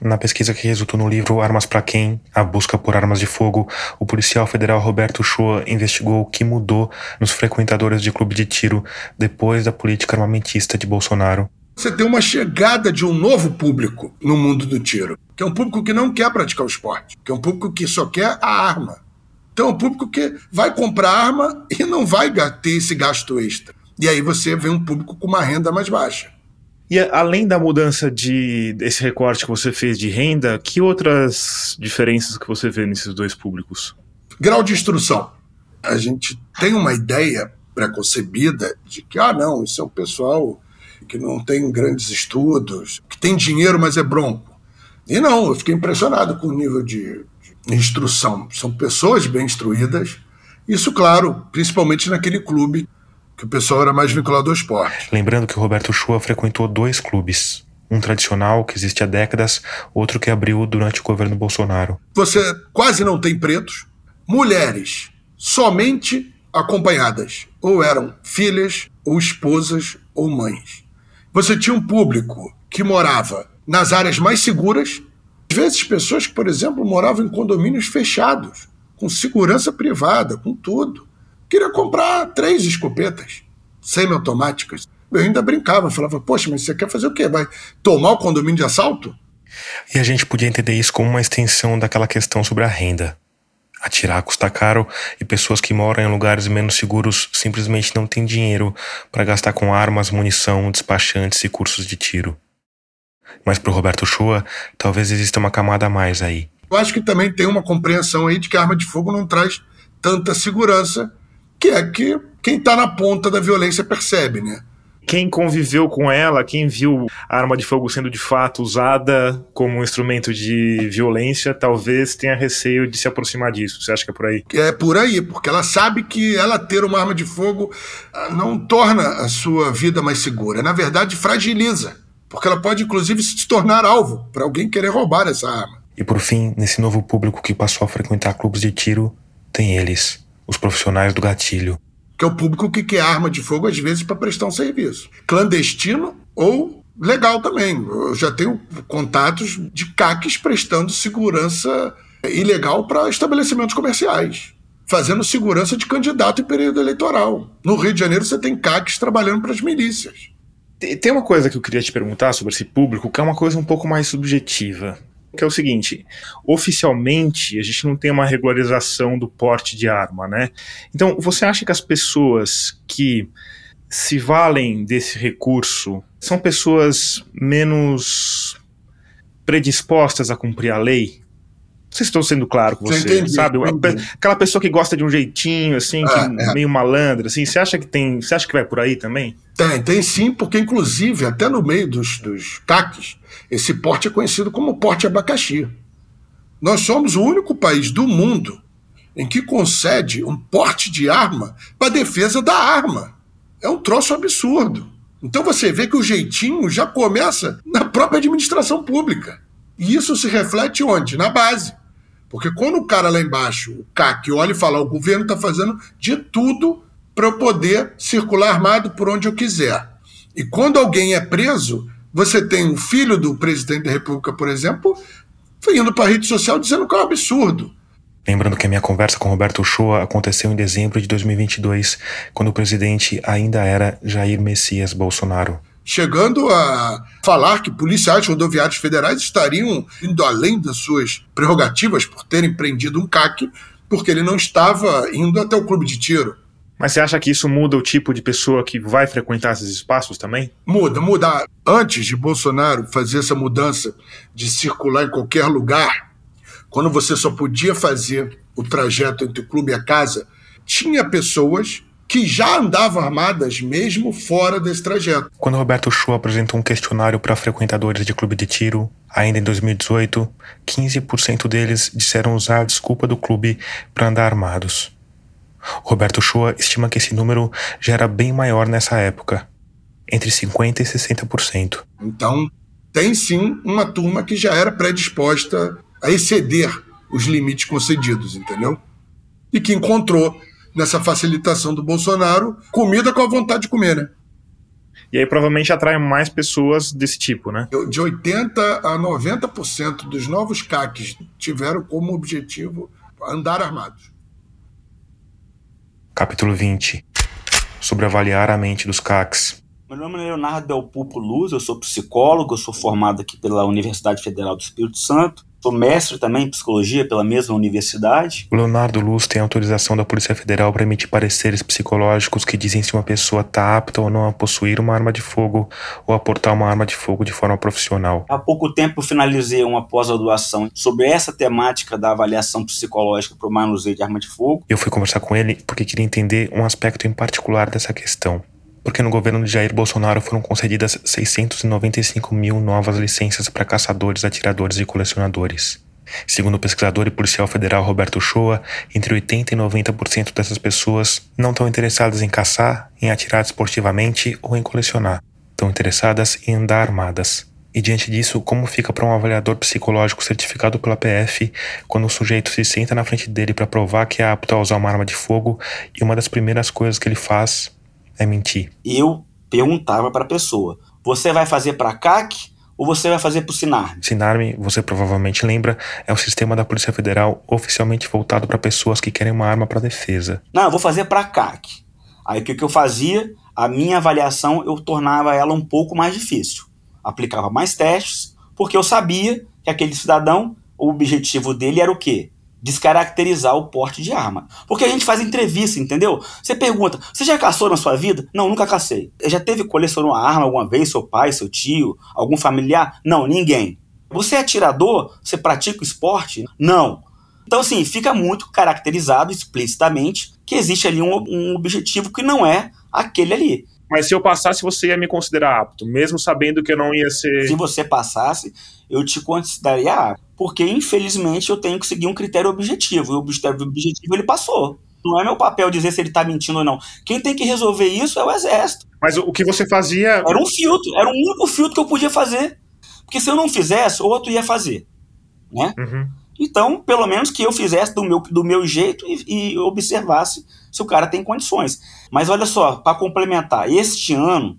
Na pesquisa que resultou no livro Armas para Quem? A Busca por Armas de Fogo, o policial federal Roberto Shoa investigou o que mudou nos frequentadores de clube de tiro depois da política armamentista de Bolsonaro. Você tem uma chegada de um novo público no mundo do tiro, que é um público que não quer praticar o esporte, que é um público que só quer a arma. Então é um público que vai comprar arma e não vai ter esse gasto extra. E aí você vê um público com uma renda mais baixa. E a- além da mudança de desse recorte que você fez de renda, que outras diferenças que você vê nesses dois públicos? Grau de instrução. A gente tem uma ideia preconcebida de que, ah, não, isso é um pessoal que não tem grandes estudos, que tem dinheiro, mas é bronco. E não, eu fiquei impressionado com o nível de instrução. São pessoas bem instruídas. Isso, claro, principalmente naquele clube que o pessoal era mais vinculado ao esporte. Lembrando que o Roberto Shoa frequentou dois clubes. Um tradicional, que existe há décadas, outro que abriu durante o governo Bolsonaro. Você quase não tem pretos, mulheres somente acompanhadas, ou eram filhas, ou esposas, ou mães. Você tinha um público que morava nas áreas mais seguras, às vezes pessoas que, por exemplo, moravam em condomínios fechados, com segurança privada, com tudo. Queria comprar três escopetas semiautomáticas. Eu ainda brincava, falava, poxa, mas você quer fazer o quê? Vai tomar o condomínio de assalto? E a gente podia entender isso como uma extensão daquela questão sobre a renda. Atirar custa caro e pessoas que moram em lugares menos seguros simplesmente não têm dinheiro para gastar com armas, munição, despachantes e cursos de tiro. Mas para o Roberto Shoa, talvez exista uma camada a mais aí. Eu acho que também tem uma compreensão aí de que a arma de fogo não traz tanta segurança, que é que quem está na ponta da violência percebe, né? Quem conviveu com ela, quem viu a arma de fogo sendo de fato usada como um instrumento de violência, talvez tenha receio de se aproximar disso. Você acha que é por aí? É por aí, porque ela sabe que ela ter uma arma de fogo ah, não torna a sua vida mais segura. Na verdade, fragiliza. Porque ela pode, inclusive, se tornar alvo para alguém querer roubar essa arma. E por fim, nesse novo público que passou a frequentar clubes de tiro, tem eles, os profissionais do gatilho. Que é o público que quer arma de fogo, às vezes, para prestar um serviço. Clandestino ou legal também. Eu já tenho contatos de CACs prestando segurança ilegal para estabelecimentos comerciais. fazendo segurança de candidato em período eleitoral. No Rio de Janeiro você tem CACs trabalhando para as milícias. Tem uma coisa que eu queria te perguntar sobre esse público, que é uma coisa um pouco mais subjetiva. Que é o seguinte: oficialmente a gente não tem uma regularização do porte de arma, né? Então, você acha que as pessoas que se valem desse recurso são pessoas menos predispostas a cumprir a lei? Se estou sendo claro com você, Entendi, sabe? entendi. Aquela pessoa que gosta de um jeitinho, assim, Ah, é. meio malandra, assim, você acha que tem. Você acha que vai por aí também? Tem, tem sim, porque inclusive até no meio dos, dos CACs, esse porte é conhecido como porte abacaxi. Nós somos o único país do mundo em que concede um porte de arma para defesa da arma. É um troço absurdo. Então você vê que o jeitinho já começa na própria administração pública. E isso se reflete onde? Na base. Porque quando o cara lá embaixo, o CAC, olha e fala: o governo está fazendo de tudo para eu poder circular armado por onde eu quiser. E quando alguém é preso, você tem o filho do presidente da República, por exemplo, indo para a rede social dizendo que é um absurdo. Lembrando que a minha conversa com Roberto Shoa aconteceu em dezembro de 2022, quando o presidente ainda era Jair Messias Bolsonaro. chegando a falar que policiais rodoviários federais estariam indo além das suas prerrogativas por terem prendido um CAC, porque ele não estava indo até o clube de tiro. Mas você acha que isso muda o tipo de pessoa que vai frequentar esses espaços também? Muda, muda. Antes de Bolsonaro fazer essa mudança de circular em qualquer lugar, quando você só podia fazer o trajeto entre o clube e a casa, tinha pessoas que já andavam armadas mesmo fora desse trajeto. Quando Roberto Shoa apresentou um questionário para frequentadores de clube de tiro, ainda em 2018, 15% deles disseram usar a desculpa do clube para andar armados. Roberto Shoa estima que esse número já era bem maior nessa época, entre 50% e 60%. Então, tem sim uma turma que já era predisposta a exceder os limites concedidos, entendeu? E que encontrou nessa facilitação do Bolsonaro comida com a vontade de comer, né? E aí provavelmente atrai mais pessoas desse tipo, né? De 80 a 90% dos novos CACs tiveram como objetivo andar armados. Capítulo 20 Sobre avaliar a mente dos CACs. Meu nome é Leonardo Del Pupo Luz, eu sou psicólogo, eu sou formado aqui pela Universidade Federal do Espírito Santo, sou mestre também em psicologia pela mesma universidade. O Leonardo Luz tem autorização da Polícia Federal para emitir pareceres psicológicos que dizem se uma pessoa está apta ou não a possuir uma arma de fogo ou a portar uma arma de fogo de forma profissional. Há pouco tempo eu finalizei uma pós-graduação sobre essa temática da avaliação psicológica para o manuseio de arma de fogo. Eu fui conversar com ele porque queria entender um aspecto em particular dessa questão. Porque no governo de Jair Bolsonaro foram concedidas 695 mil novas licenças para caçadores, atiradores e colecionadores. Segundo o pesquisador e policial federal Roberto Shoa, entre 80% e 90% dessas pessoas não estão interessadas em caçar, em atirar esportivamente ou em colecionar. Estão interessadas em andar armadas. E diante disso, como fica para um avaliador psicológico certificado pela PF quando o sujeito se senta na frente dele para provar que é apto a usar uma arma de fogo e uma das primeiras coisas que ele faz é mentir? Eu perguntava para a pessoa: você vai fazer para CAC ou você vai fazer para o Sinarme? Sinarme, você provavelmente lembra, é o sistema da Polícia Federal oficialmente voltado para pessoas que querem uma arma para defesa. Não, eu vou fazer para CAC. Aí o que, que eu fazia? A minha avaliação eu tornava ela um pouco mais difícil. Aplicava mais testes, porque eu sabia que aquele cidadão, o objetivo dele era o quê? Descaracterizar o porte de arma. Porque a gente faz entrevista, entendeu? Você pergunta, você já caçou na sua vida? Não, nunca cacei. Já teve colecionou uma arma alguma vez? Seu pai, seu tio, algum familiar? Não, ninguém. Você é atirador? Você pratica o esporte? Não. Então, assim, fica muito caracterizado explicitamente que existe ali um, um objetivo que não é aquele ali. Mas se eu passasse, você ia me considerar apto, mesmo sabendo que eu não ia ser. Se você passasse, eu te consideraria apto. Porque, infelizmente, eu tenho que seguir um critério objetivo. E o objetivo ele passou. Não é meu papel dizer se ele tá mentindo ou não. Quem tem que resolver isso é o exército. Mas o que você fazia. Era um filtro, era o único filtro que eu podia fazer. Porque se eu não fizesse, outro ia fazer. Né? Uhum. Então, pelo menos que eu fizesse do meu, do meu jeito e, e observasse se o cara tem condições. Mas olha só, para complementar, este ano,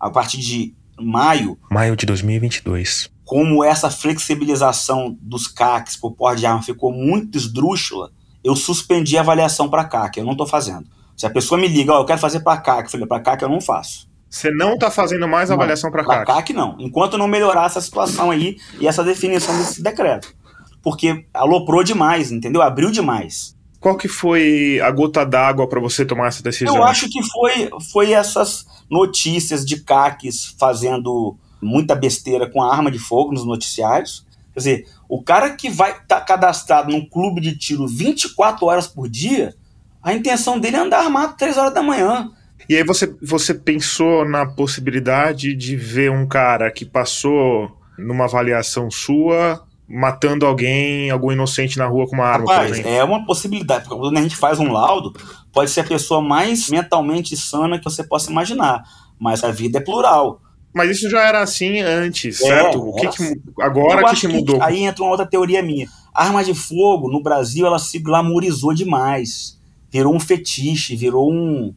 a partir de maio. Maio de 2022. Como essa flexibilização dos CACs por porte de arma ficou muito esdrúxula, eu suspendi a avaliação para CAC, eu não estou fazendo. Se a pessoa me liga, ó, eu quero fazer para CAC, eu falei, para CAC eu não faço. Você não está fazendo mais avaliação para CAC? Para CAC não, enquanto não melhorar essa situação aí e essa definição desse decreto. Porque aloprou demais, entendeu? Abriu demais. Qual que foi a gota d'água para você tomar essa decisão? Eu acho que foi, foi essas notícias de CACs fazendo muita besteira com a arma de fogo nos noticiários. Quer dizer, o cara que vai estar tá cadastrado num clube de tiro 24 horas por dia, a intenção dele é andar armado 3 horas da manhã. E aí você, você pensou na possibilidade de ver um cara que passou numa avaliação sua matando alguém, algum inocente na rua com uma arma, Rapaz, é uma possibilidade, porque quando a gente faz um laudo, pode ser a pessoa mais mentalmente sana que você possa imaginar, mas a vida é plural. Mas isso já era assim antes, é, certo? O que, que assim. agora que, que mudou? Que aí entra uma outra teoria minha. A arma de fogo no Brasil ela se glamorizou demais, virou um fetiche, virou um,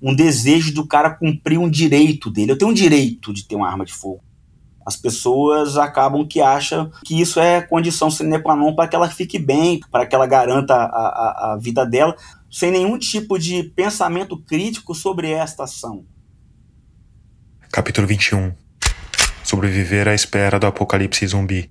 um desejo do cara cumprir um direito dele. Eu tenho um direito de ter uma arma de fogo. As pessoas acabam que acham que isso é condição sine qua non para que ela fique bem, para que ela garanta a, a, a vida dela, sem nenhum tipo de pensamento crítico sobre esta ação. Capítulo 21 Sobreviver à espera do apocalipse zumbi.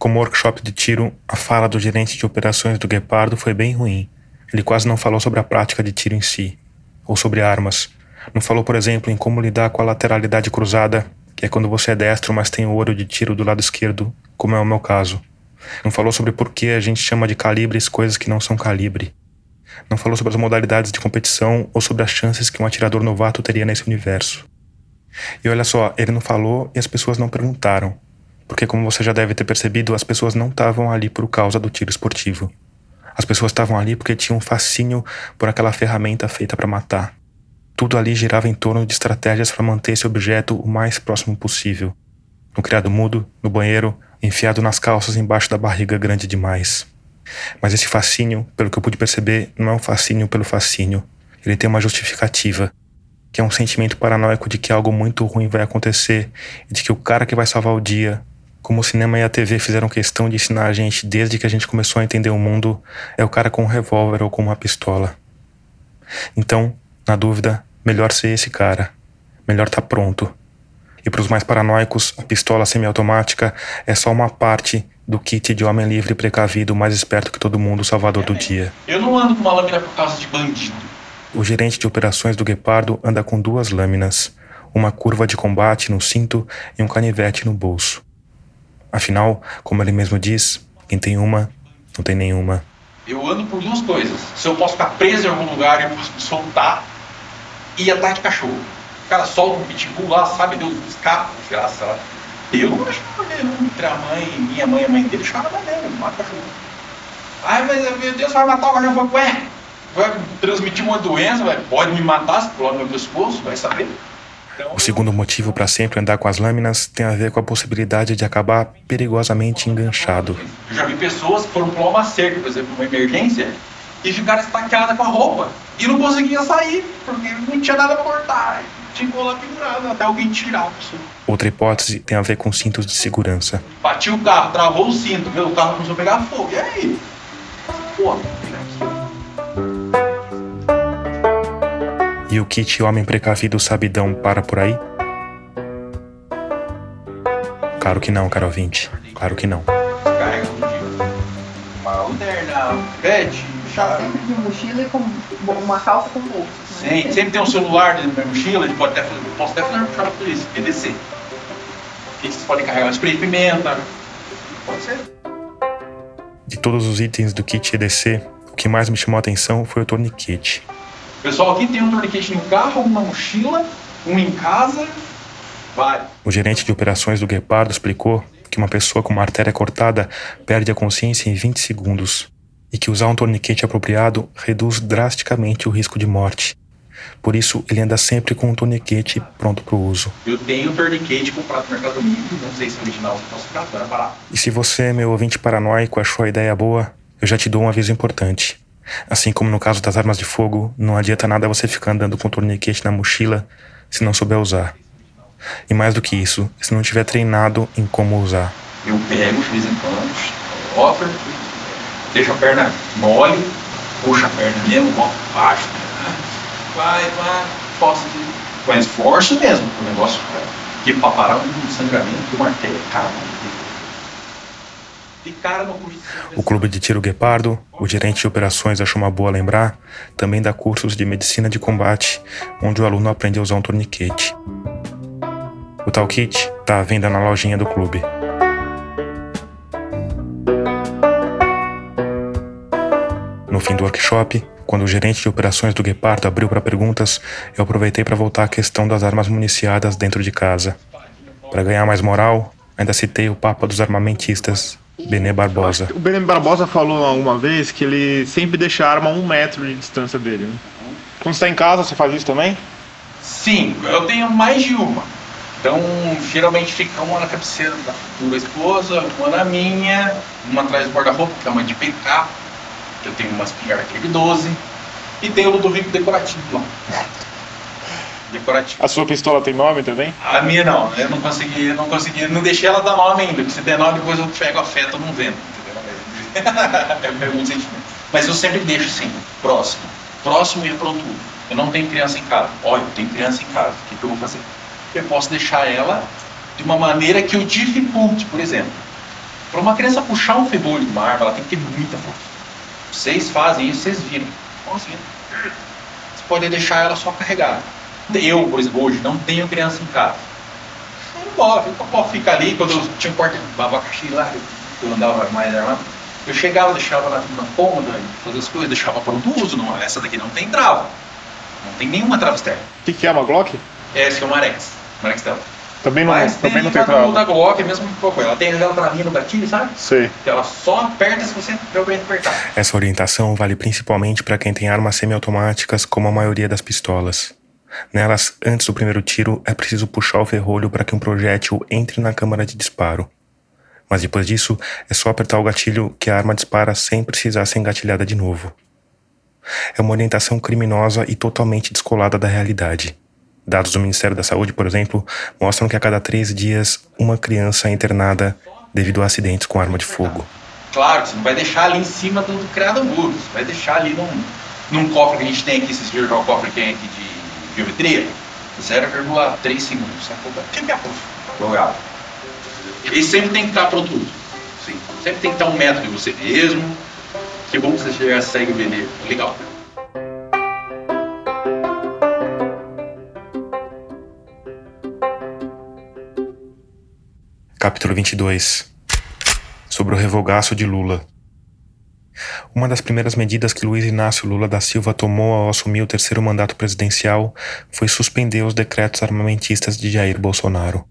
Como workshop de tiro, a fala do gerente de operações do Guepardo foi bem ruim. Ele quase não falou sobre a prática de tiro em si, ou sobre armas. Não falou, por exemplo, em como lidar com a lateralidade cruzada, que é quando você é destro, mas tem o olho de tiro do lado esquerdo, como é o meu caso. Não falou sobre por que a gente chama de calibres coisas que não são calibre. Não falou sobre as modalidades de competição ou sobre as chances que um atirador novato teria nesse universo. E olha só, ele não falou e as pessoas não perguntaram. Porque, como você já deve ter percebido, as pessoas não estavam ali por causa do tiro esportivo. As pessoas estavam ali porque tinham um fascínio por aquela ferramenta feita para matar. Tudo ali girava em torno de estratégias para manter esse objeto o mais próximo possível. No criado mudo, no banheiro, enfiado nas calças embaixo da barriga grande demais. Mas esse fascínio, pelo que eu pude perceber, não é um fascínio pelo fascínio. Ele tem uma justificativa que é um sentimento paranoico de que algo muito ruim vai acontecer e de que o cara que vai salvar o dia, como o cinema e a TV fizeram questão de ensinar a gente desde que a gente começou a entender o mundo, é o cara com um revólver ou com uma pistola. Então, na dúvida, melhor ser esse cara. Melhor estar tá pronto. E para os mais paranoicos, a pistola semiautomática é só uma parte do kit de homem livre precavido mais esperto que todo mundo, salvador do dia. Eu não ando com uma lâmina por causa de bandido. O gerente de operações do Guepardo anda com duas lâminas, uma curva de combate no cinto e um canivete no bolso. Afinal, como ele mesmo diz, quem tem uma, não tem nenhuma. Eu ando por duas coisas. Se eu posso ficar preso em algum lugar e eu posso me soltar e ataque cachorro. O cara solta um pitbull lá, sabe, Deus escapa, desgraça lá. Eu não acho que entre a mãe, minha mãe e a mãe dele, chora dele, mata o cachorro. Ai, mas meu Deus, vai matar o cachorro. Ué, vai transmitir uma doença, vai, pode me matar se pular no meu pescoço, vai saber. Então, o segundo motivo para sempre andar com as lâminas tem a ver com a possibilidade de acabar perigosamente enganchado. Eu já vi pessoas que foram pular uma cerca, por exemplo, uma emergência, e ficaram estaqueadas com a roupa e não conseguia sair, porque não tinha nada para cortar. Ficou lá pendurado até alguém tirar a pessoa. Outra hipótese tem a ver com cintos de segurança. Bati o carro, travou o cinto, meu, o carro começou a pegar fogo. E aí? Pô, E o kit Homem Precavido Sabidão para por aí? Claro que não, caro ouvinte. Claro que não. Carrega uma lanterna, pet, chave. Sempre de mochila e com uma calça com bolsa. Sim, sempre tem um celular dentro da mochila, ele pode até fazer, posso até fazer puxada por isso, PDC. E vocês podem carregar um spray de pimenta. Pode ser. De todos os itens do kit EDC, o que mais me chamou a atenção foi o Pessoal, aqui tem um torniquete no carro, uma mochila, um em casa. Vai. O gerente de operações do Guepardo explicou que uma pessoa com uma artéria cortada perde a consciência em 20 segundos e que usar um torniquete apropriado reduz drasticamente o risco de morte. Por isso, ele anda sempre com um torniquete pronto para o uso. Eu tenho um torniquete comprado no Mercado Livre, não sei se é original, se posso era barato. E se você, meu ouvinte paranoico, achou a ideia boa, eu já te dou um aviso importante. Assim como no caso das armas de fogo, não adianta nada você ficar andando com torniquete na mochila se não souber usar. E mais do que isso, se não tiver treinado em como usar. Eu pego de vez em quando, deixa a perna mole, puxa a perna mesmo, volta baixo, né? vai, vai, força de, com esforço mesmo, o negócio, que para parar um sangramento martelo, de cara no O Clube de Tiro Guepardo, o gerente de operações achou uma boa lembrar, também dá cursos de medicina de combate, onde o aluno aprende a usar um torniquete. O tal kit está à venda na lojinha do clube. No fim do workshop, quando o gerente de operações do Guepardo abriu para perguntas, eu aproveitei para voltar à questão das armas municiadas dentro de casa. Para ganhar mais moral, ainda citei o Papa dos Armamentistas, Benê Barbosa. O Benê Barbosa falou uma vez que ele sempre deixa a arma a um metro de distância dele. Né? Quando você está em casa, você faz isso também? Sim, eu tenho mais de uma. Então, geralmente fica uma na cabeceira da futura esposa, uma na minha, uma atrás do guarda-roupa, que é uma de PK, que eu tenho umas aqui de 12, e tem o Ludovico decorativo lá. Decorativo. A sua pistola tem nome também? A minha não, eu não consegui, não consegui, não deixei ela dar nome ainda, porque se der nome depois eu pego a feta não vendo, entendeu? é muito sentimento. Mas eu sempre deixo assim, próximo. Próximo e pronto. Eu não tenho criança em casa. Olha, eu tenho criança em casa. O que, que eu vou fazer? Eu posso deixar ela de uma maneira que eu dificulte, por exemplo. Para uma criança puxar um febolho de uma arma, ela tem que ter muita força. Vocês fazem isso, vocês viram. Você pode deixar ela só carregada. Eu, por exemplo, hoje não tenho criança em casa. Eu embora, eu ficar ali, quando eu tinha um porta de abacaxi lá, eu andava mais armado, eu chegava, deixava na, na cômoda, fazer as coisas, deixava pronto uso. Não, essa daqui não tem trava. Não tem nenhuma trava externa. O que, que é uma Glock? É, esse é uma Marex. Marex Delta. Também não, Mas também tem não tem trava. da Glock, mesmo que ela tem aquela travinha no gatilho, sabe? Sei. Que ela só aperta se você realmente apertar. Essa orientação vale principalmente para quem tem armas semiautomáticas, como a maioria das pistolas. Nelas, antes do primeiro tiro, é preciso puxar o ferrolho para que um projétil entre na câmara de disparo. Mas depois disso, é só apertar o gatilho que a arma dispara sem precisar ser engatilhada de novo. É uma orientação criminosa e totalmente descolada da realidade. Dados do Ministério da Saúde, por exemplo, mostram que a cada três dias uma criança é internada devido a acidentes com arma de fogo. Claro, você não vai deixar ali em cima do, do criado muro, você vai deixar ali num, num cofre que a gente tem aqui, esses dias o cofre que tem aqui de geometria, 0,3 segundos. Fica jogado. E sempre tem que estar pronto uso. Sim. Sempre tem que estar um metro de você mesmo. Que bom que você já segue o veneno. Legal. Capítulo 22 Sobre o revogaço de Lula. Uma das primeiras medidas que Luiz Inácio Lula da Silva tomou ao assumir o terceiro mandato presidencial foi suspender os decretos armamentistas de Jair Bolsonaro.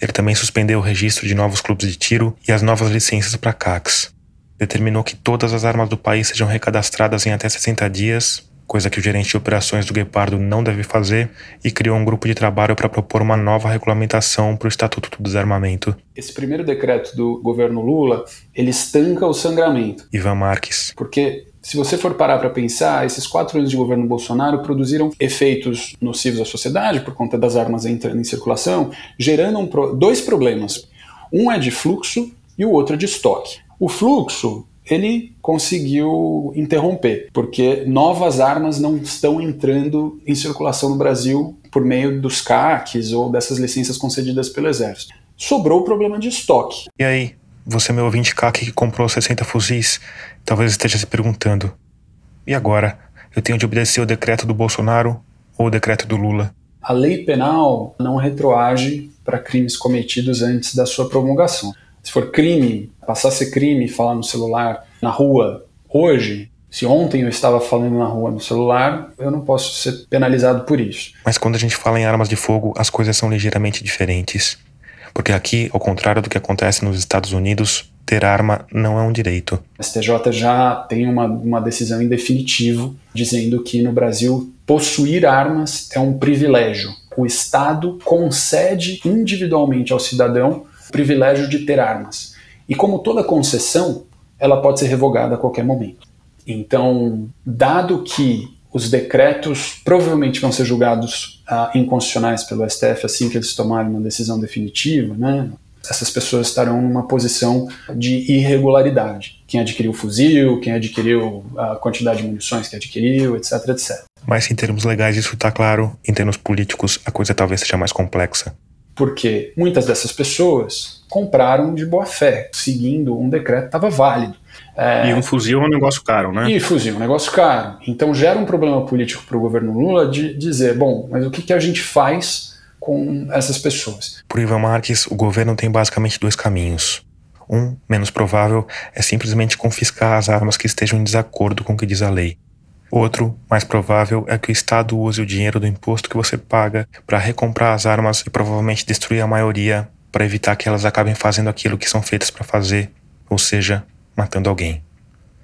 Ele também suspendeu o registro de novos clubes de tiro e as novas licenças para CACs. Determinou que todas as armas do país sejam recadastradas em até 60 dias, coisa que o gerente de operações do Guepardo não deve fazer, e criou um grupo de trabalho para propor uma nova regulamentação para o Estatuto do Desarmamento. Esse primeiro decreto do governo Lula, ele estanca o sangramento. Ivan Marques. Porque se você for parar para pensar, esses quatro anos de governo Bolsonaro produziram efeitos nocivos à sociedade por conta das armas entrando em circulação, gerando um pro... dois problemas. Um é de fluxo e o outro é de estoque. O fluxo ele conseguiu interromper, porque novas armas não estão entrando em circulação no Brasil por meio dos CACs ou dessas licenças concedidas pelo Exército. Sobrou o problema de estoque. E aí, você, meu ouvinte CAC que comprou 60 fuzis, talvez esteja se perguntando: e agora? Eu tenho de obedecer o decreto do Bolsonaro ou o decreto do Lula? A lei penal não retroage para crimes cometidos antes da sua promulgação. Se for crime, passar a ser crime falar no celular na rua hoje, se ontem eu estava falando na rua no celular, eu não posso ser penalizado por isso. Mas quando a gente fala em armas de fogo, as coisas são ligeiramente diferentes. Porque aqui, ao contrário do que acontece nos Estados Unidos, ter arma não é um direito. A STJ já tem uma, uma decisão em definitivo dizendo que no Brasil possuir armas é um privilégio. O Estado concede individualmente ao cidadão o privilégio de ter armas. E como toda concessão, ela pode ser revogada a qualquer momento. Então, dado que os decretos provavelmente vão ser julgados ah, inconstitucionais pelo STF assim que eles tomarem uma decisão definitiva, né? essas pessoas estarão numa posição de irregularidade. Quem adquiriu o fuzil, quem adquiriu a quantidade de munições que adquiriu, etc, etc. Mas em termos legais isso está claro, em termos políticos a coisa talvez seja mais complexa. Porque muitas dessas pessoas compraram de boa fé, seguindo um decreto que estava válido. É... E um fuzil é um negócio caro, né? E fuzil é um negócio caro. Então gera um problema político para o governo Lula de dizer, bom, mas o que, que a gente faz com essas pessoas? Por Ivan Marques, o governo tem basicamente dois caminhos. Um, menos provável, é simplesmente confiscar as armas que estejam em desacordo com o que diz a lei. Outro, mais provável, é que o Estado use o dinheiro do imposto que você paga para recomprar as armas e provavelmente destruir a maioria para evitar que elas acabem fazendo aquilo que são feitas para fazer, ou seja, matando alguém.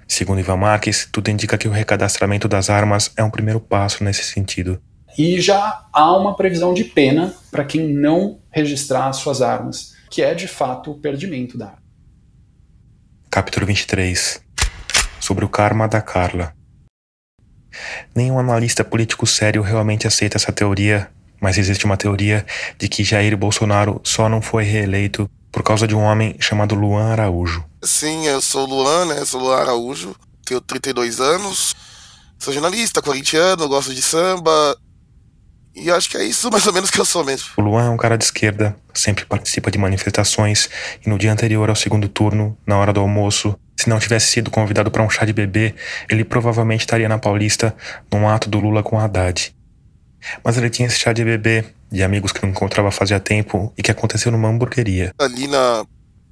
Segundo Ivan Marques, tudo indica que o recadastramento das armas é um primeiro passo nesse sentido. E já há uma previsão de pena para quem não registrar suas armas, que é de fato o perdimento da arma. Capítulo 23 Sobre o karma da Carla. Nenhum analista político sério realmente aceita essa teoria, mas existe uma teoria de que Jair Bolsonaro só não foi reeleito por causa de um homem chamado Luan Araújo. Sim, eu sou Luan, né? Sou Luan Araújo, tenho 32 anos, sou jornalista, corintiano, gosto de samba. E acho que é isso mais ou menos que eu sou mesmo. O Luan é um cara de esquerda, sempre participa de manifestações e no dia anterior ao segundo turno, na hora do almoço, se não tivesse sido convidado para um chá de bebê, ele provavelmente estaria na Paulista num ato do Lula com Haddad. Mas ele tinha esse chá de bebê de amigos que não encontrava fazia tempo e que aconteceu numa hamburgueria. Ali na,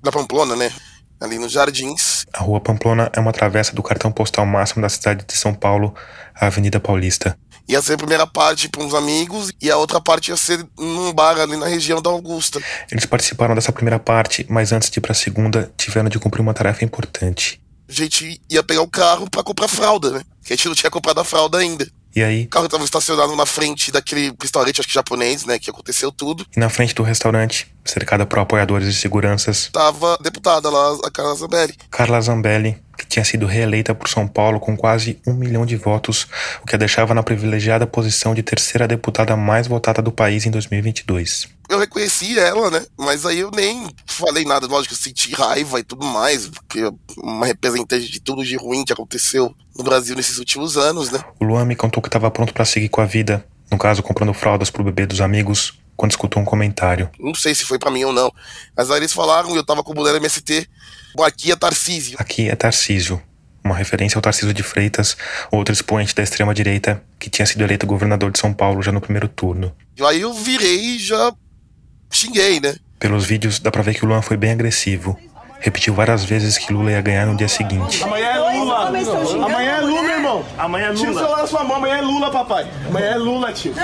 na Pamplona, né? ali nos Jardins. A Rua Pamplona é uma travessa do cartão postal máximo da cidade de São Paulo, a Avenida Paulista. Ia ser a primeira parte para uns amigos e a outra parte ia ser num bar ali na região da Augusta. Eles participaram dessa primeira parte, mas antes de ir para a segunda, tiveram de cumprir uma tarefa importante. A gente ia pegar o carro para comprar fralda, né? Que a gente não tinha comprado a fralda ainda. E aí? O carro estava estacionado na frente daquele restaurante, acho que japonês, né? Que aconteceu tudo. E na frente do restaurante, cercada por apoiadores e seguranças, tava deputada lá, a Carla Zambelli. Carla Zambelli, que tinha sido reeleita por São Paulo com quase um milhão de votos, o que a deixava na privilegiada posição de terceira deputada mais votada do país em 2022 eu reconheci ela, né? Mas aí eu nem falei nada, lógico, eu senti raiva e tudo mais, porque uma representante de tudo de ruim que aconteceu no Brasil nesses últimos anos, né? O Luan me contou que estava pronto para seguir com a vida, no caso, comprando fraldas pro bebê dos amigos, quando escutou um comentário. Não sei se foi para mim ou não, mas aí eles falaram e eu tava com o mulher MST. Aqui é Tarcísio. Aqui é Tarcísio, uma referência ao Tarcísio de Freitas, outro expoente da extrema-direita que tinha sido eleito governador de São Paulo já no primeiro turno. Aí eu virei e já xinguei, né? Pelos vídeos dá pra ver que o Luan foi bem agressivo. Repetiu várias vezes que Lula ia ganhar no dia seguinte. Amanhã é Lula. Amanhã irmão. Amanhã é Lula. Tira o celular da sua mão. Amanhã é Lula, papai. Amanhã é Lula, tio.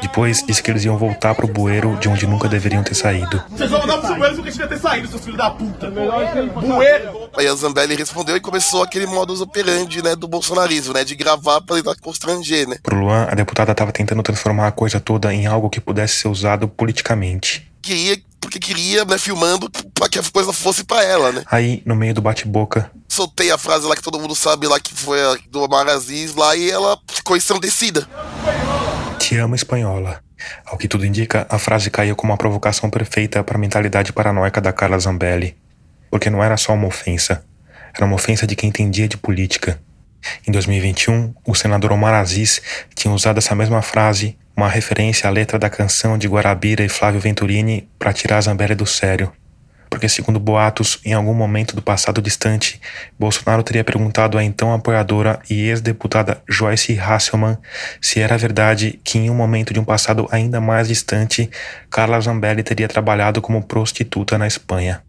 Depois disse que eles iam voltar pro bueiro de onde nunca deveriam ter saído. Vocês vão voltar pro bueiro porque devia ter saído, seus filhos da puta. Bueiro. Aí a Zambelli respondeu e começou aquele modus operandi, né, do bolsonarismo, né, de gravar pra tentar constranger, né. Pro Luan, a deputada tava tentando transformar a coisa toda em algo que pudesse ser usado politicamente queria, porque queria, né, filmando pra que a coisa fosse pra ela, né? Aí, no meio do bate-boca. Soltei a frase lá que todo mundo sabe lá que foi a do Omar Aziz lá e ela ficou ensandecida. Te amo, espanhola. Ao que tudo indica, a frase caiu como uma provocação perfeita para a mentalidade paranoica da Carla Zambelli. Porque não era só uma ofensa, era uma ofensa de quem entendia de política. Em 2021, o senador Omar Aziz tinha usado essa mesma frase uma referência à letra da canção de Guarabira e Flávio Venturini para tirar Zambelli do sério. Porque, segundo boatos, em algum momento do passado distante, Bolsonaro teria perguntado à então apoiadora e ex-deputada Joyce Hasselman se era verdade que, em um momento de um passado ainda mais distante, Carla Zambelli teria trabalhado como prostituta na Espanha.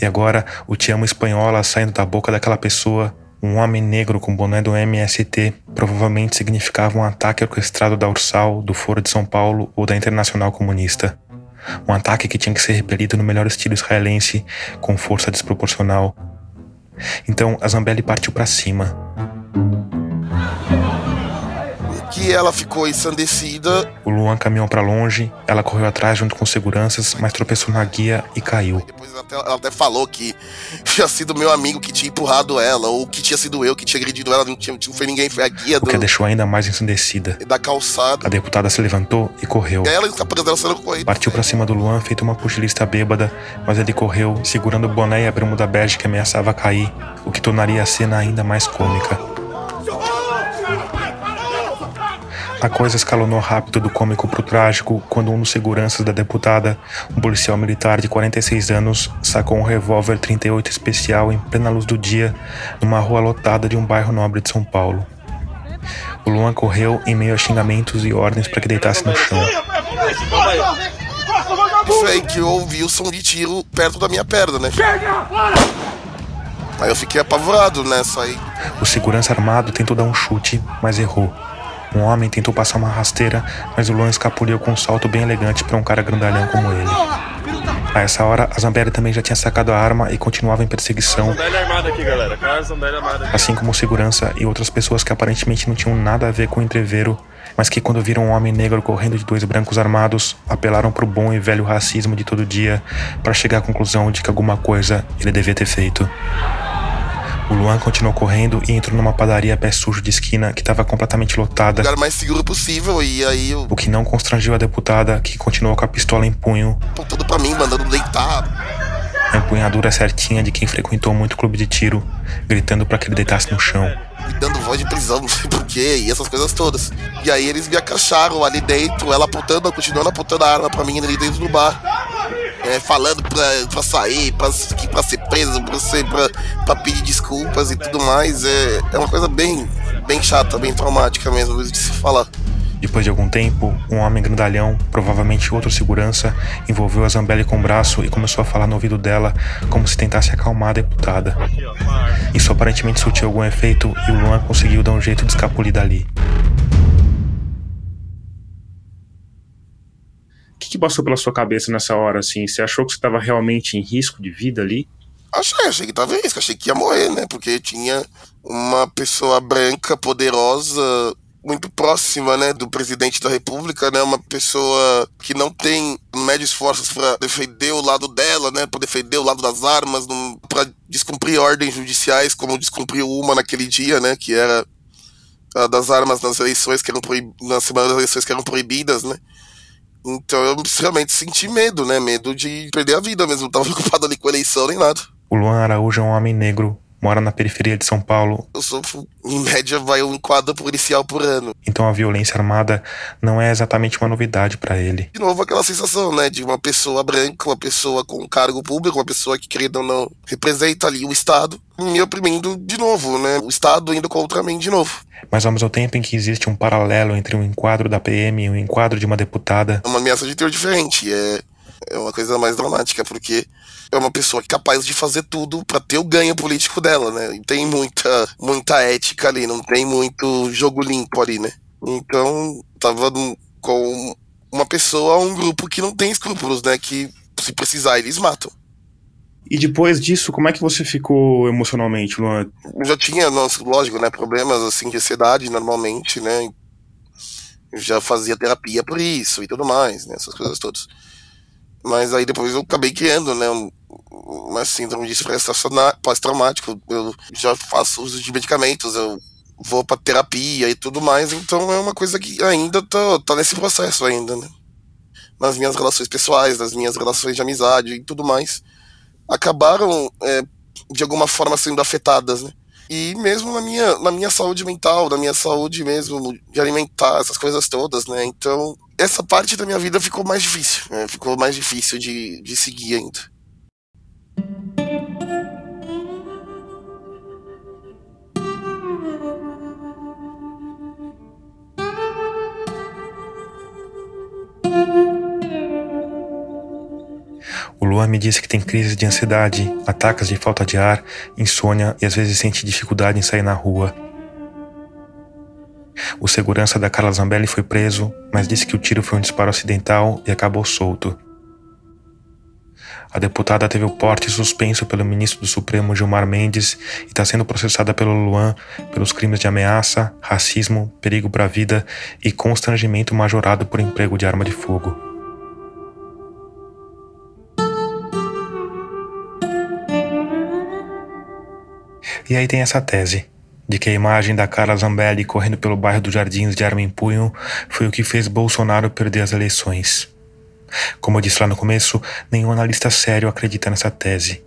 E agora, o Te Amo Espanhola saindo da boca daquela pessoa, um homem negro com boné do MST, provavelmente significava um ataque orquestrado da Ursal, do Foro de São Paulo ou da Internacional Comunista. Um ataque que tinha que ser repelido no melhor estilo israelense, com força desproporcional. Então, a Zambelli partiu para cima que ela ficou ensandecida. O Luan caminhou para longe, ela correu atrás junto com seguranças, mas tropeçou na guia e caiu. Depois ela até, ela até falou que tinha sido meu amigo que tinha empurrado ela, ou que tinha sido eu que tinha agredido ela, não, tinha, não foi ninguém, foi a guia O que do, a deixou ainda mais ensandecida. da calçada. A deputada se levantou e correu. Ela e dela saíram correndo. Partiu para cima do Luan, feito uma pugilista bêbada, mas ele correu, segurando o boné e a bermuda bege que ameaçava cair, o que tornaria a cena ainda mais cômica. A coisa escalonou rápido do cômico pro trágico quando um dos seguranças da deputada, um policial militar de 46 anos, sacou um revólver 38 especial em plena luz do dia numa rua lotada de um bairro nobre de São Paulo. O Luan correu em meio a xingamentos e ordens para que deitasse no chão. Foi que eu ouvi o som de tiro perto da minha perna, né? Aí eu fiquei apavorado, né? Saí. O segurança armado tentou dar um chute, mas errou. Um homem tentou passar uma rasteira, mas o Luan escapuliu com um salto bem elegante para um cara grandalhão como ele. A essa hora, a Zambelli também já tinha sacado a arma e continuava em perseguição, Zambelli armada aqui. assim como o segurança e outras pessoas que aparentemente não tinham nada a ver com o entreveiro, mas que quando viram um homem negro correndo de dois brancos armados, apelaram pro bom e velho racismo de todo dia para chegar à conclusão de que alguma coisa ele devia ter feito. O Luan continuou correndo e entrou numa padaria a pé sujo de esquina que estava completamente lotada, lugar mais seguro possível. E aí eu o que não constrangiu a deputada, que continuou com a pistola em punho, apontando pra mim, mandando deitar. a empunhadura certinha de quem frequentou muito clube de tiro, gritando para que ele deitasse no chão. me dando voz de prisão, não sei porquê, e essas coisas todas. E aí eles me acacharam ali dentro, ela apontando, continuando apontando a arma pra mim ali dentro do bar. É, falando pra, pra sair, pra, pra ser preso, pra, ser, pra, pra pedir desculpas e tudo mais. É, é uma coisa bem, bem chata, bem traumática mesmo de se falar. Depois de algum tempo, um homem grandalhão, provavelmente outro segurança, envolveu a Zambelli com o braço e começou a falar no ouvido dela como se tentasse acalmar a deputada. Isso aparentemente surtiu algum efeito e o Luan conseguiu dar um jeito de escapulir dali. Que, que passou pela sua cabeça nessa hora, assim? Você achou que você estava realmente em risco de vida ali? Achei, achei que tava em risco, achei que ia morrer, né? Porque tinha uma pessoa branca, poderosa, muito próxima, né, do presidente da república, né? Uma pessoa que não tem médios esforços para defender o lado dela, né? Para defender o lado das armas, para descumprir ordens judiciais, como descumpriu uma naquele dia, né? Que era das armas nas eleições que eram proib... na semana das eleições que eram proibidas, né? Então eu realmente senti medo, né? Medo de perder a vida mesmo. Não tava preocupado ali com eleição nem nada. O Luan Araújo é um homem negro, mora na periferia de São Paulo, Eu sofro, em média, vai um quadro policial por ano. então a violência armada não é exatamente uma novidade para ele. De novo, aquela sensação, né? De uma pessoa branca, uma pessoa com cargo público, uma pessoa que, querendo ou não, representa ali o Estado, me oprimindo de novo, né? O Estado indo contra mim de novo. Mas ao mesmo tempo em que existe um paralelo entre um enquadro da PM e um enquadro de uma deputada, É uma ameaça de ter diferente. É, é uma coisa mais dramática, porque é uma pessoa capaz de fazer tudo pra ter o ganho político dela, né? E tem muita, muita ética ali, não tem muito jogo limpo ali, né? Então, tava com uma pessoa, um grupo que não tem escrúpulos, né? Que se precisar, eles matam. E depois disso, como é que você ficou emocionalmente, Luan? Eu já tinha, nossa, lógico, né, problemas assim de ansiedade normalmente, né? Eu já fazia terapia por isso e tudo mais, né, essas coisas todas. Mas aí depois eu acabei criando, né, um- uma síndrome de estresse pós- pós-traumático. Eu já faço uso de medicamentos, eu vou pra terapia e tudo mais, então é uma coisa que ainda tá, tá nesse processo ainda, né? Nas minhas relações pessoais, nas minhas relações de amizade e tudo mais, acabaram é, de alguma forma sendo afetadas, né? E mesmo na minha, na minha saúde mental, na minha saúde mesmo de alimentar, essas coisas todas, né? Então, essa parte da minha vida ficou mais difícil, né? Ficou mais difícil de, de seguir ainda. o Luan me disse que tem crises de ansiedade, ataques de falta de ar, insônia e às vezes sente dificuldade em sair na rua. O segurança da Carla Zambelli foi preso, mas disse que o tiro foi um disparo acidental e acabou solto. A deputada teve o porte suspenso pelo ministro do Supremo Gilmar Mendes e está sendo processada pelo Luan pelos crimes de ameaça, racismo, perigo para a vida e constrangimento majorado por emprego de arma de fogo. E aí tem essa tese de que a imagem da Carla Zambelli correndo pelo bairro dos Jardins de arma em punho foi o que fez Bolsonaro perder as eleições. Como eu disse lá no começo, nenhum analista sério acredita nessa tese.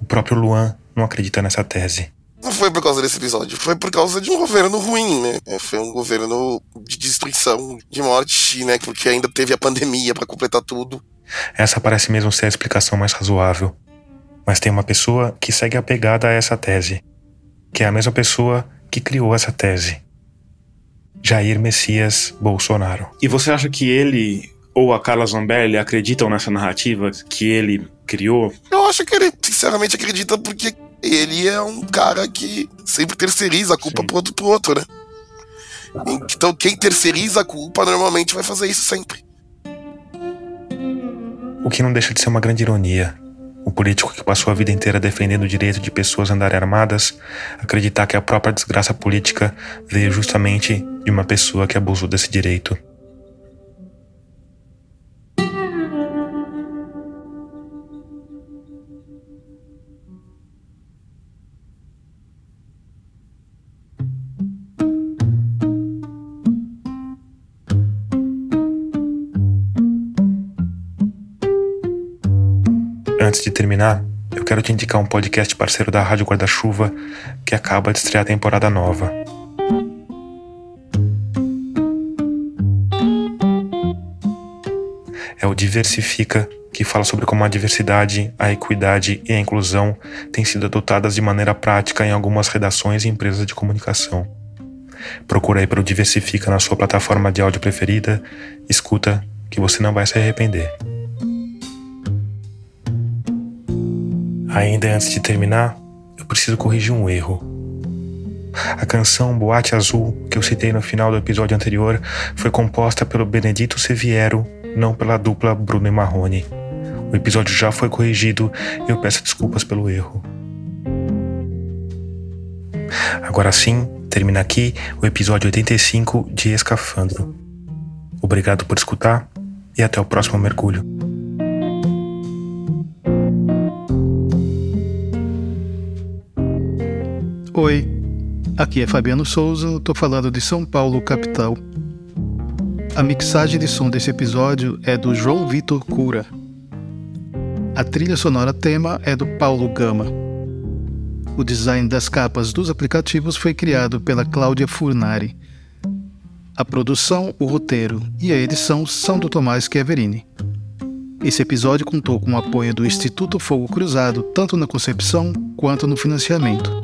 O próprio Luan não acredita nessa tese. Não foi por causa desse episódio, foi por causa de um governo ruim, né? É, foi um governo de destruição, de morte, né? Porque ainda teve a pandemia para completar tudo. Essa parece mesmo ser a explicação mais razoável. Mas tem uma pessoa que segue apegada a essa tese, que é a mesma pessoa que criou essa tese. Jair Messias Bolsonaro. E você acha que ele ou a Carla Zambelli acreditam nessa narrativa que ele criou? Eu acho que ele, sinceramente, acredita porque ele é um cara que sempre terceiriza a culpa pro outro, pro outro, né? Então, quem terceiriza a culpa normalmente vai fazer isso sempre. O que não deixa de ser uma grande ironia. O político que passou a vida inteira defendendo o direito de pessoas andarem armadas, acreditar que a própria desgraça política veio justamente de uma pessoa que abusou desse direito. Antes de terminar, eu quero te indicar um podcast parceiro da Rádio Guarda-Chuva que acaba de estrear a temporada nova. É o Diversifica, que fala sobre como a diversidade, a equidade e a inclusão têm sido adotadas de maneira prática em algumas redações e empresas de comunicação. Procura aí pelo Diversifica na sua plataforma de áudio preferida, escuta que você não vai se arrepender. Ainda antes de terminar, eu preciso corrigir um erro. A canção Boate Azul, que eu citei no final do episódio anterior, foi composta pelo Benedito Seviero, não pela dupla Bruno e Marrone. O episódio já foi corrigido e eu peço desculpas pelo erro. Agora sim, termina aqui o episódio 85 de Escafandro. Obrigado por escutar e até o próximo mergulho. Oi, aqui é Fabiano Souza, estou falando de São Paulo, capital. A mixagem de som desse episódio é do João Vitor Cura. A trilha sonora tema é do Paulo Gama. O design das capas dos aplicativos foi criado pela Cláudia Furnari. A produção, o roteiro e a edição são do Tomás Chiaverini. Esse episódio contou com o apoio do Instituto Fogo Cruzado tanto na concepção quanto no financiamento.